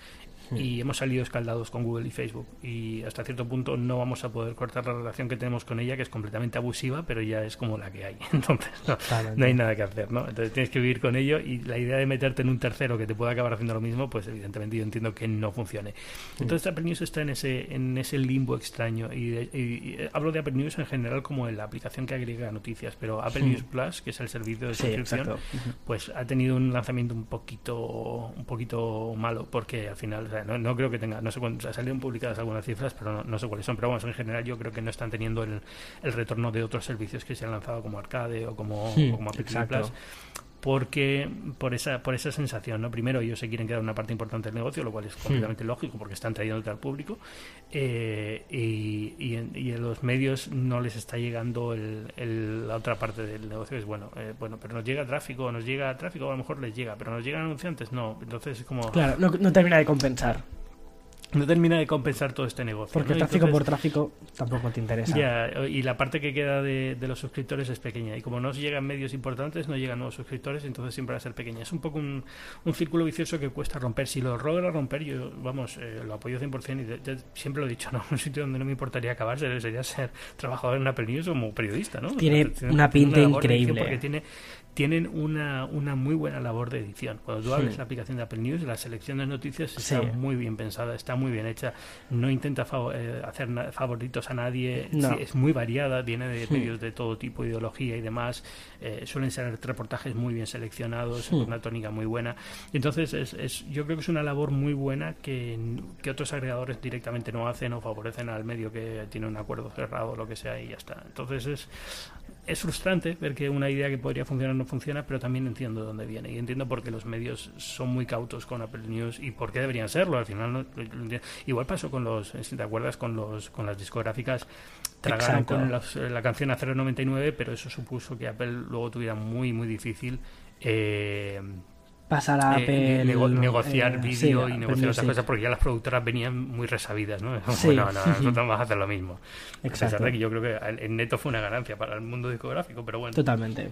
Speaker 2: y hemos salido escaldados con Google y Facebook. Y hasta cierto punto no vamos a poder cortar la relación que tenemos con ella que es completamente abusiva pero ya es como la que hay. Entonces no, hay nada que hacer ¿no? entonces tienes que vivir con ello y la idea de meterte en un tercero que te pueda acabar haciendo lo mismo pues evidentemente yo entiendo que no funcione. Entonces Apple News está en ese en ese limbo extraño y, eh, hablo de Apple News en general como en la aplicación que agrega noticias pero Apple News Plus que es el servicio de suscripción pues ha tenido un lanzamiento un poquito un poquito malo porque al final no, creo que tenga, no sé cuándo, salieron publicadas algunas cifras, pero no, sé cuáles son, pero vamos, en general yo creo que no están teniendo el, el retorno de otros servicios que se han lanzado como Arcade o como, como Apple Plus porque por esa por esa sensación no primero ellos se quieren quedar una parte importante del negocio lo cual es completamente lógico porque están trayéndote al público eh, y, y, en, y, en, los medios no les está llegando el, el, la otra parte del negocio es bueno eh, bueno pero nos llega tráfico nos llega tráfico a lo mejor les llega pero nos llegan anunciantes no entonces es como
Speaker 1: claro no, no termina de compensar
Speaker 2: no termina de compensar todo este negocio.
Speaker 1: Porque
Speaker 2: ¿no?
Speaker 1: tráfico
Speaker 2: Entonces,
Speaker 1: por tráfico tampoco te interesa.
Speaker 2: Ya, y la parte que queda de, de, los suscriptores es pequeña. Y como no llegan medios importantes, no llegan nuevos suscriptores, entonces siempre va a ser pequeña. Es un poco un, un círculo vicioso que cuesta romper. Si lo logra romper, yo, vamos, eh, lo apoyo 100% y de, de, siempre lo he dicho, ¿no? Un sitio donde no me importaría acabar sería ser trabajador en Apple News como periodista, ¿no?
Speaker 1: Tiene, tiene una pinta una increíble.
Speaker 2: Porque tiene, tienen una, una muy buena labor de edición. Cuando tú abres sí. la aplicación de Apple News, la selección de noticias está sí. muy bien pensada, está muy bien hecha no intenta favor, eh, hacer favoritos a nadie,
Speaker 1: no.
Speaker 2: sí, es muy variada, viene de medios de todo tipo, ideología y demás, eh, suelen ser reportajes muy bien seleccionados, sí. una tónica muy buena. Entonces, es, es, yo creo que es una labor muy buena que, que, otros agregadores directamente no hacen o favorecen al medio que tiene un acuerdo cerrado o lo que sea y ya está. Entonces, es, es frustrante ver que una idea que podría funcionar no funciona, pero también entiendo de dónde viene y entiendo por qué los medios son muy cautos con Apple News y por qué deberían serlo. Al final, no, igual pasó con los, si te acuerdas, con los con las discográficas tragaron Exacto. con los, la canción a 0.99, pero eso supuso que Apple luego tuviera muy muy difícil eh,
Speaker 1: pasar a Apple,
Speaker 2: eh, nego negociar eh, vídeo sí, y negociar esas cosas porque ya las productoras venían muy resabidas no
Speaker 1: sí.
Speaker 2: bueno no, nosotros vamos a hacer lo mismo
Speaker 1: Exacto.
Speaker 2: a pesar de que yo creo que en neto fue una ganancia para el mundo discográfico pero bueno
Speaker 1: totalmente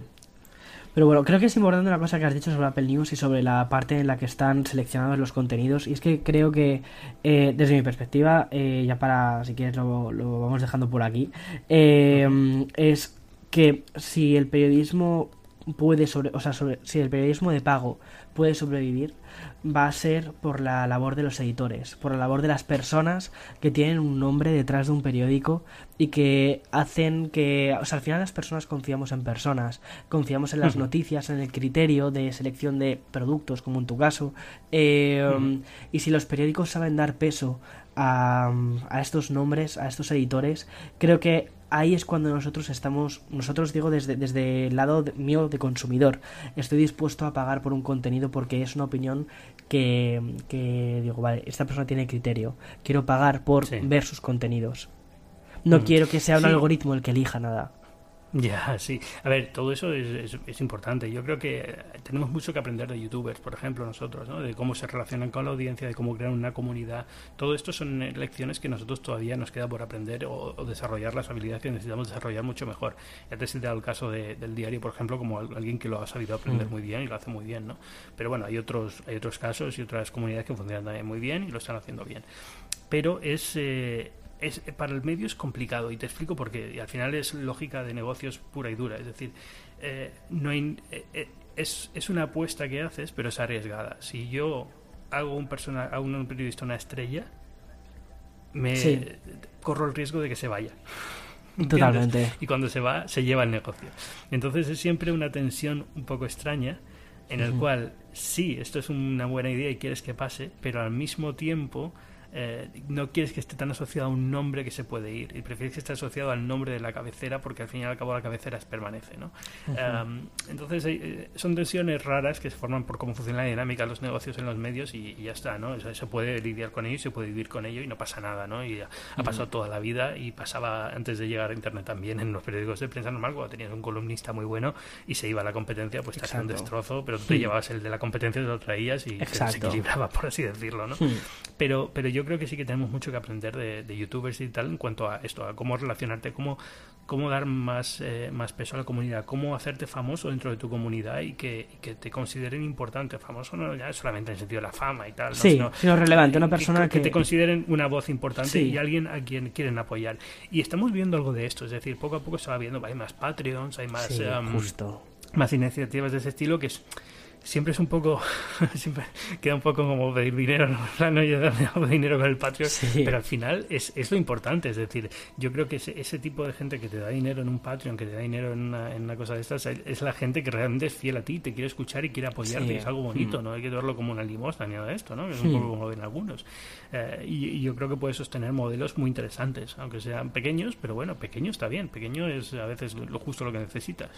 Speaker 1: pero bueno, creo que es importante una cosa que has dicho sobre Apple News y sobre la parte en la que están seleccionados los contenidos. Y es que creo que, eh, desde mi perspectiva, eh, ya para, si quieres, lo, lo, vamos dejando por aquí, eh, es que si el periodismo puede sobre, o sea, sobre, si el periodismo de pago puede sobrevivir, va a ser por la labor de los editores, por la labor de las personas que tienen un nombre detrás de un periódico y que hacen que, o sea, al final las personas confiamos en personas, confiamos en las uh -huh. noticias, en el criterio de selección de productos, como en tu caso, eh, uh -huh. y si los periódicos saben dar peso a, a estos nombres, a estos editores, creo que ahí es cuando nosotros estamos, nosotros digo desde, desde el lado de, mío de consumidor, estoy dispuesto a pagar por un contenido porque es una opinión que, que digo, vale, esta persona tiene criterio, quiero pagar por sí. ver sus contenidos. No mm. quiero que sea un sí. algoritmo el que elija nada.
Speaker 2: Ya, sí. A ver, todo eso es, es, es, importante. Yo creo que tenemos mucho que aprender de youtubers, por ejemplo, nosotros, ¿no? De cómo se relacionan con la audiencia, de cómo crear una comunidad. Todo esto son lecciones que nosotros todavía nos queda por aprender o, o desarrollar las habilidades que necesitamos desarrollar mucho mejor. Ya te he citado el caso de, del diario, por ejemplo, como alguien que lo ha sabido aprender mm. muy bien y lo hace muy bien, ¿no? Pero bueno, hay otros, hay otros casos y otras comunidades que funcionan también muy bien y lo están haciendo bien. Pero es... Eh, es, para el medio es complicado y te explico por qué. Y al final es lógica de negocios pura y dura. Es decir, eh, no hay, eh, es, es, una apuesta que haces, pero es arriesgada. Si yo hago un persona, a un periodista una estrella, me sí. corro el riesgo de que se vaya.
Speaker 1: Totalmente.
Speaker 2: Y cuando se va, se lleva el negocio. Entonces es siempre una tensión un poco extraña en el uh -huh. cual sí, esto es una buena idea y quieres que pase, pero al mismo tiempo eh, no quieres que esté tan asociado a un nombre que se puede ir y prefieres que esté asociado al nombre de la cabecera porque al fin y al cabo la cabecera permanece ¿no? Uh -huh. um, entonces eh, son tensiones raras que se forman por cómo funciona la dinámica de los negocios en los medios y, y ya está ¿no? O sea, se puede lidiar con ello se puede vivir con ello y no pasa nada ¿no? y ha, uh -huh. pasado toda la vida y pasaba antes de llegar a internet también en los periódicos de prensa normal cuando tenías un columnista muy bueno y se iba a la competencia pues te hacía un destrozo pero tú te llevabas el de la competencia te lo traías y se, se, equilibraba por así decirlo ¿no? pero, pero yo creo que sí que tenemos mucho que aprender de, de, youtubers y tal en cuanto a esto, a cómo relacionarte, cómo, cómo dar más, eh, más peso a la comunidad, cómo hacerte famoso dentro de tu comunidad y que, y que te consideren importante. Famoso no ya solamente en el sentido de la fama y tal,
Speaker 1: sí, sino, sino, relevante, una persona
Speaker 2: que, que, que, te consideren una voz importante sí. y alguien a quien quieren apoyar. Y estamos viendo algo de esto, es decir, poco a poco se va viendo, hay más Patreons, hay más,
Speaker 1: sí, um, justo.
Speaker 2: más iniciativas de ese estilo que es siempre es un poco siempre queda un poco como pedir dinero no, no yo dinero con el Patreon
Speaker 1: sí.
Speaker 2: pero al final es, es lo importante es decir yo creo que ese, ese, tipo de gente que te da dinero en un Patreon que te da dinero en una, en una cosa de estas es la gente que realmente es fiel a ti te quiere escuchar y quiere apoyarte sí. es algo bonito mm. no hay que verlo como una limosna ni nada de esto no es un poco como ven algunos. Eh, y, y, yo creo que puedes sostener modelos muy interesantes aunque sean pequeños pero bueno pequeño está bien pequeño es a veces lo justo lo que necesitas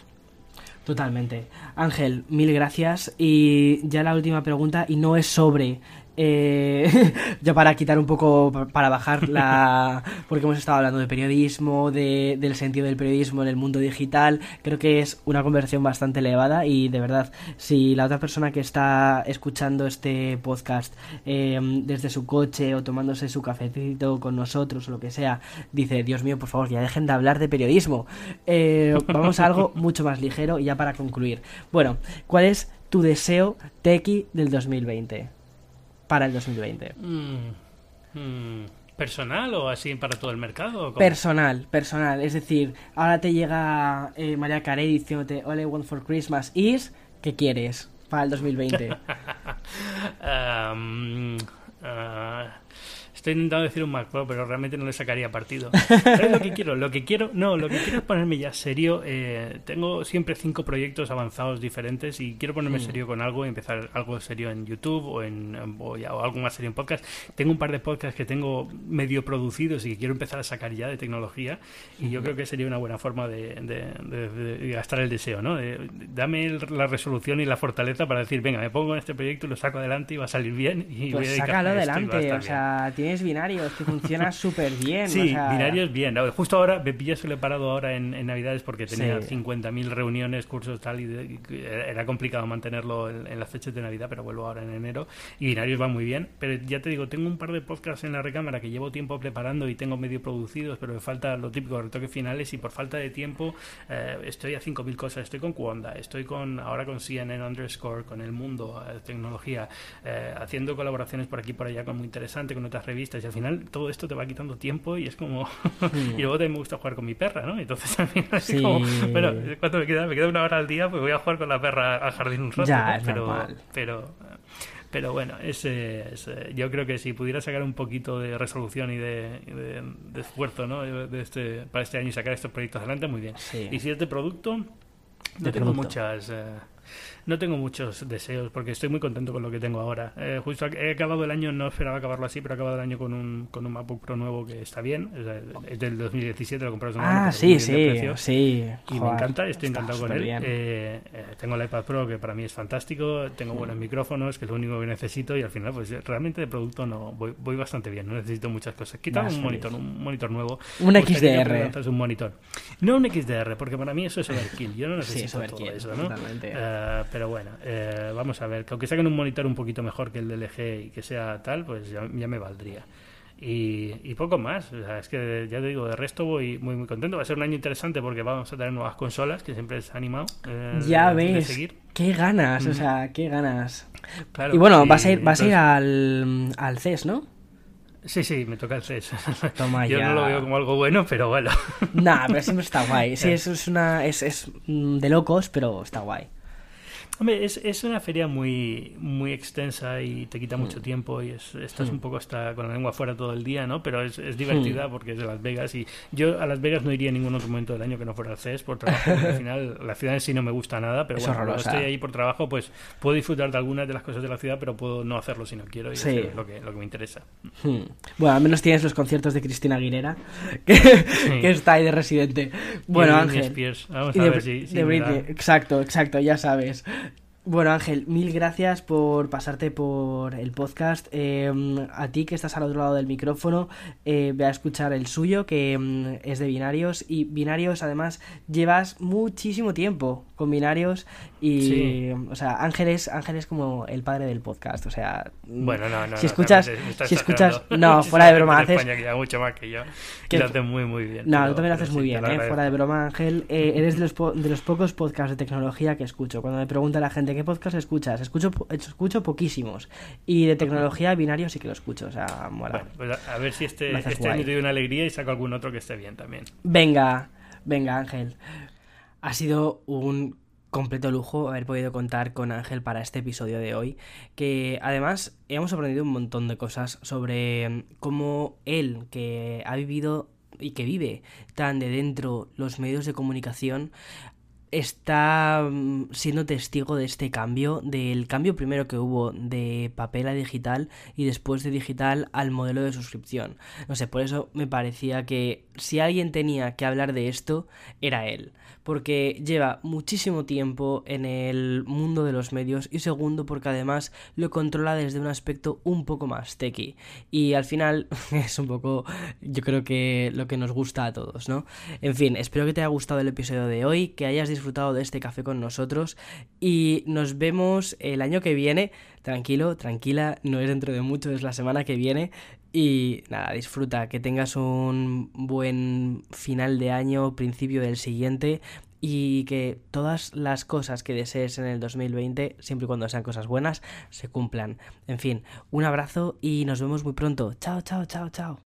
Speaker 1: Totalmente. Ángel, mil gracias. Y ya la última pregunta, y no es sobre eh, ya para quitar un poco, para bajar la... porque hemos estado hablando de periodismo, de, del sentido del periodismo en el mundo digital, creo que es una conversión bastante elevada y de verdad, si la otra persona que está escuchando este podcast em, desde su coche o tomándose su cafecito con nosotros o lo que sea, dice, Dios mío, por favor, ya dejen de hablar de periodismo. Eh, vamos a algo mucho más ligero y ya para concluir. Bueno, ¿cuál es tu deseo tequi del 2020? Para el 2020?
Speaker 2: Mm, mm, ¿Personal o así para todo el mercado?
Speaker 1: Personal, personal. Es decir, ahora te llega eh, María Carey diciéndote All I Want for Christmas is, ¿qué quieres para el 2020?
Speaker 2: um, uh, Estoy intentando decir un macro, pero realmente no le sacaría partido. ¿Sabes lo que quiero? Lo que quiero, no, lo que quiero es ponerme ya serio. Eh, tengo siempre cinco proyectos avanzados diferentes y quiero ponerme mm. serio con algo y empezar algo serio en YouTube o en o, algo más serio en podcast. Tengo un par de podcasts que tengo medio producidos y que quiero empezar a sacar ya de tecnología y yo creo que sería una buena forma de, gastar el deseo, ¿no? dame la resolución y la fortaleza para decir, venga, me pongo en este proyecto y lo saco adelante y va a salir bien y
Speaker 1: pues
Speaker 2: voy a
Speaker 1: sácalo adelante, o sea, tienes binarios, que funciona súper bien.
Speaker 2: Sí, binarios bien. Justo ahora, me pillas he parado ahora en, Navidades porque tenía 50.000 reuniones, cursos, tal, y, era complicado mantenerlo en, las fechas de Navidad, pero vuelvo ahora en enero. Y binarios va muy bien. Pero ya te digo, tengo un par de podcasts en la recámara que llevo tiempo preparando y tengo medio producidos, pero me falta lo típico, retoques finales, y por falta de tiempo eh, estoy a 5.000 cosas. Estoy con Cuonda, estoy con ahora con CNN underscore, con El Mundo, eh, Tecnología, eh, haciendo colaboraciones por aquí y por allá con muy interesante, con otras revistas y al final todo esto te va quitando tiempo y es como y luego también me gusta jugar con mi perra ¿no? entonces al final es como bueno ¿cuánto me queda? me queda una hora al día pues voy a jugar con la perra al jardín un rato
Speaker 1: ya,
Speaker 2: pero pero pero bueno, es, yo creo que si pudiera sacar un poquito de resolución y de, esfuerzo ¿no? de este, para este año y sacar estos proyectos adelante, muy bien. Y si es de producto, no tengo muchas... Eh, no tengo muchos deseos porque estoy muy contento con lo que tengo ahora. Eh, justo he acabado el año, no esperaba acabarlo así, pero he acabado el año con un, con un MacBook Pro nuevo que está bien. Es, del 2017, lo compré
Speaker 1: Ah, sí, sí, sí.
Speaker 2: Y me encanta, estoy encantado con él. Eh, eh, tengo el iPad Pro que para mí es fantástico, tengo buenos micrófonos, que es lo único que necesito y al final, pues realmente de producto no voy, voy bastante bien, no necesito muchas cosas. Quita un monitor, un monitor nuevo.
Speaker 1: Un XDR.
Speaker 2: Es un monitor. No un XDR, porque para mí eso es overkill. Yo no necesito todo eso, ¿no? Pero bueno, eh, vamos a ver, que aunque saquen un monitor un poquito mejor que el del LG y que sea tal, pues ya, me valdría. Y, poco más. es que ya te digo, de resto voy muy muy contento. Va a ser un año interesante porque vamos a tener nuevas consolas, que siempre es animado.
Speaker 1: Eh, ya ves. Qué ganas, o mm. sea, qué ganas. y bueno, vas a ir, vas a ir al, al CES, ¿no?
Speaker 2: Sí, sí, me toca el CES. Yo no lo veo como algo bueno, pero bueno.
Speaker 1: Nah, pero siempre está guay. Sí, eso es una. Es, es de locos, pero está guay.
Speaker 2: Hombre, es, es una feria muy, muy extensa y te quita mucho mm. tiempo y es, estás mm. un poco hasta con la lengua fuera todo el día, ¿no? Pero es, es divertida mm. porque es de Las Vegas y yo a Las Vegas no iría en ningún otro momento del año que no fuera al CES por trabajo, al final la ciudad en sí no me gusta nada, pero bueno, cuando estoy ahí por trabajo, pues puedo disfrutar de algunas de las cosas de la ciudad, pero puedo no hacerlo si no quiero y es lo que, lo que me interesa.
Speaker 1: Hmm. Bueno, al menos tienes los conciertos de Cristina Aguilera, que, que está ahí de residente. Bueno, Ángel.
Speaker 2: Vamos a ver si,
Speaker 1: exacto, exacto, ya sabes. Bueno, Ángel, mil gracias por pasarte por el podcast. Em, a ti que estás al otro lado del micrófono, eh, voy a escuchar el suyo, que em, es de binarios. Y binarios, además, llevas muchísimo tiempo con binarios. Y, o sea, Ángel es, Ángel es como el padre del podcast. O sea,
Speaker 2: bueno, no, no.
Speaker 1: Si escuchas, si escuchas, no, fuera de broma, haces.
Speaker 2: España, que mucho más que yo. Que lo haces muy, muy bien.
Speaker 1: No, tú también lo haces muy bien, ¿eh? Fuera de broma, Ángel. Eh, eres de los, de los pocos podcasts de tecnología que escucho. Cuando me pregunta la gente, ¿qué podcast escuchas? Escucho, escucho poquísimos. Y de tecnología binario sí que lo escucho. O sea,
Speaker 2: mola. Bueno, pues a ver si este, este año te doy una alegría y saco algún otro que esté bien también.
Speaker 1: Venga, venga, Ángel. Ha sido un completo lujo haber podido contar con Ángel para este episodio de hoy, que además hemos aprendido un montón de cosas sobre cómo él, que ha vivido y que vive tan de dentro los medios de comunicación, está mm, siendo testigo de este cambio, del cambio primero que hubo de papel a digital y después de digital al modelo de suscripción. No sé, por eso me parecía que si alguien tenía que hablar de esto, era él. Porque lleva muchísimo tiempo en el mundo de los medios y segundo porque además lo controla desde un aspecto un poco más techy. Y al final es un poco, yo creo que lo que nos gusta a todos, ¿no? En fin, espero que te haya gustado el episodio de hoy, que hayas disfrutado de este café con nosotros y nos vemos el año que viene. Tranquilo, tranquila, no es dentro de mucho, es la semana que viene. Y nada, disfruta, que tengas un buen final de año, principio del siguiente y que todas las cosas que desees en el 2020, siempre y cuando sean cosas buenas, se cumplan. En fin, un abrazo y nos vemos muy pronto. Chao, chao, chao, chao.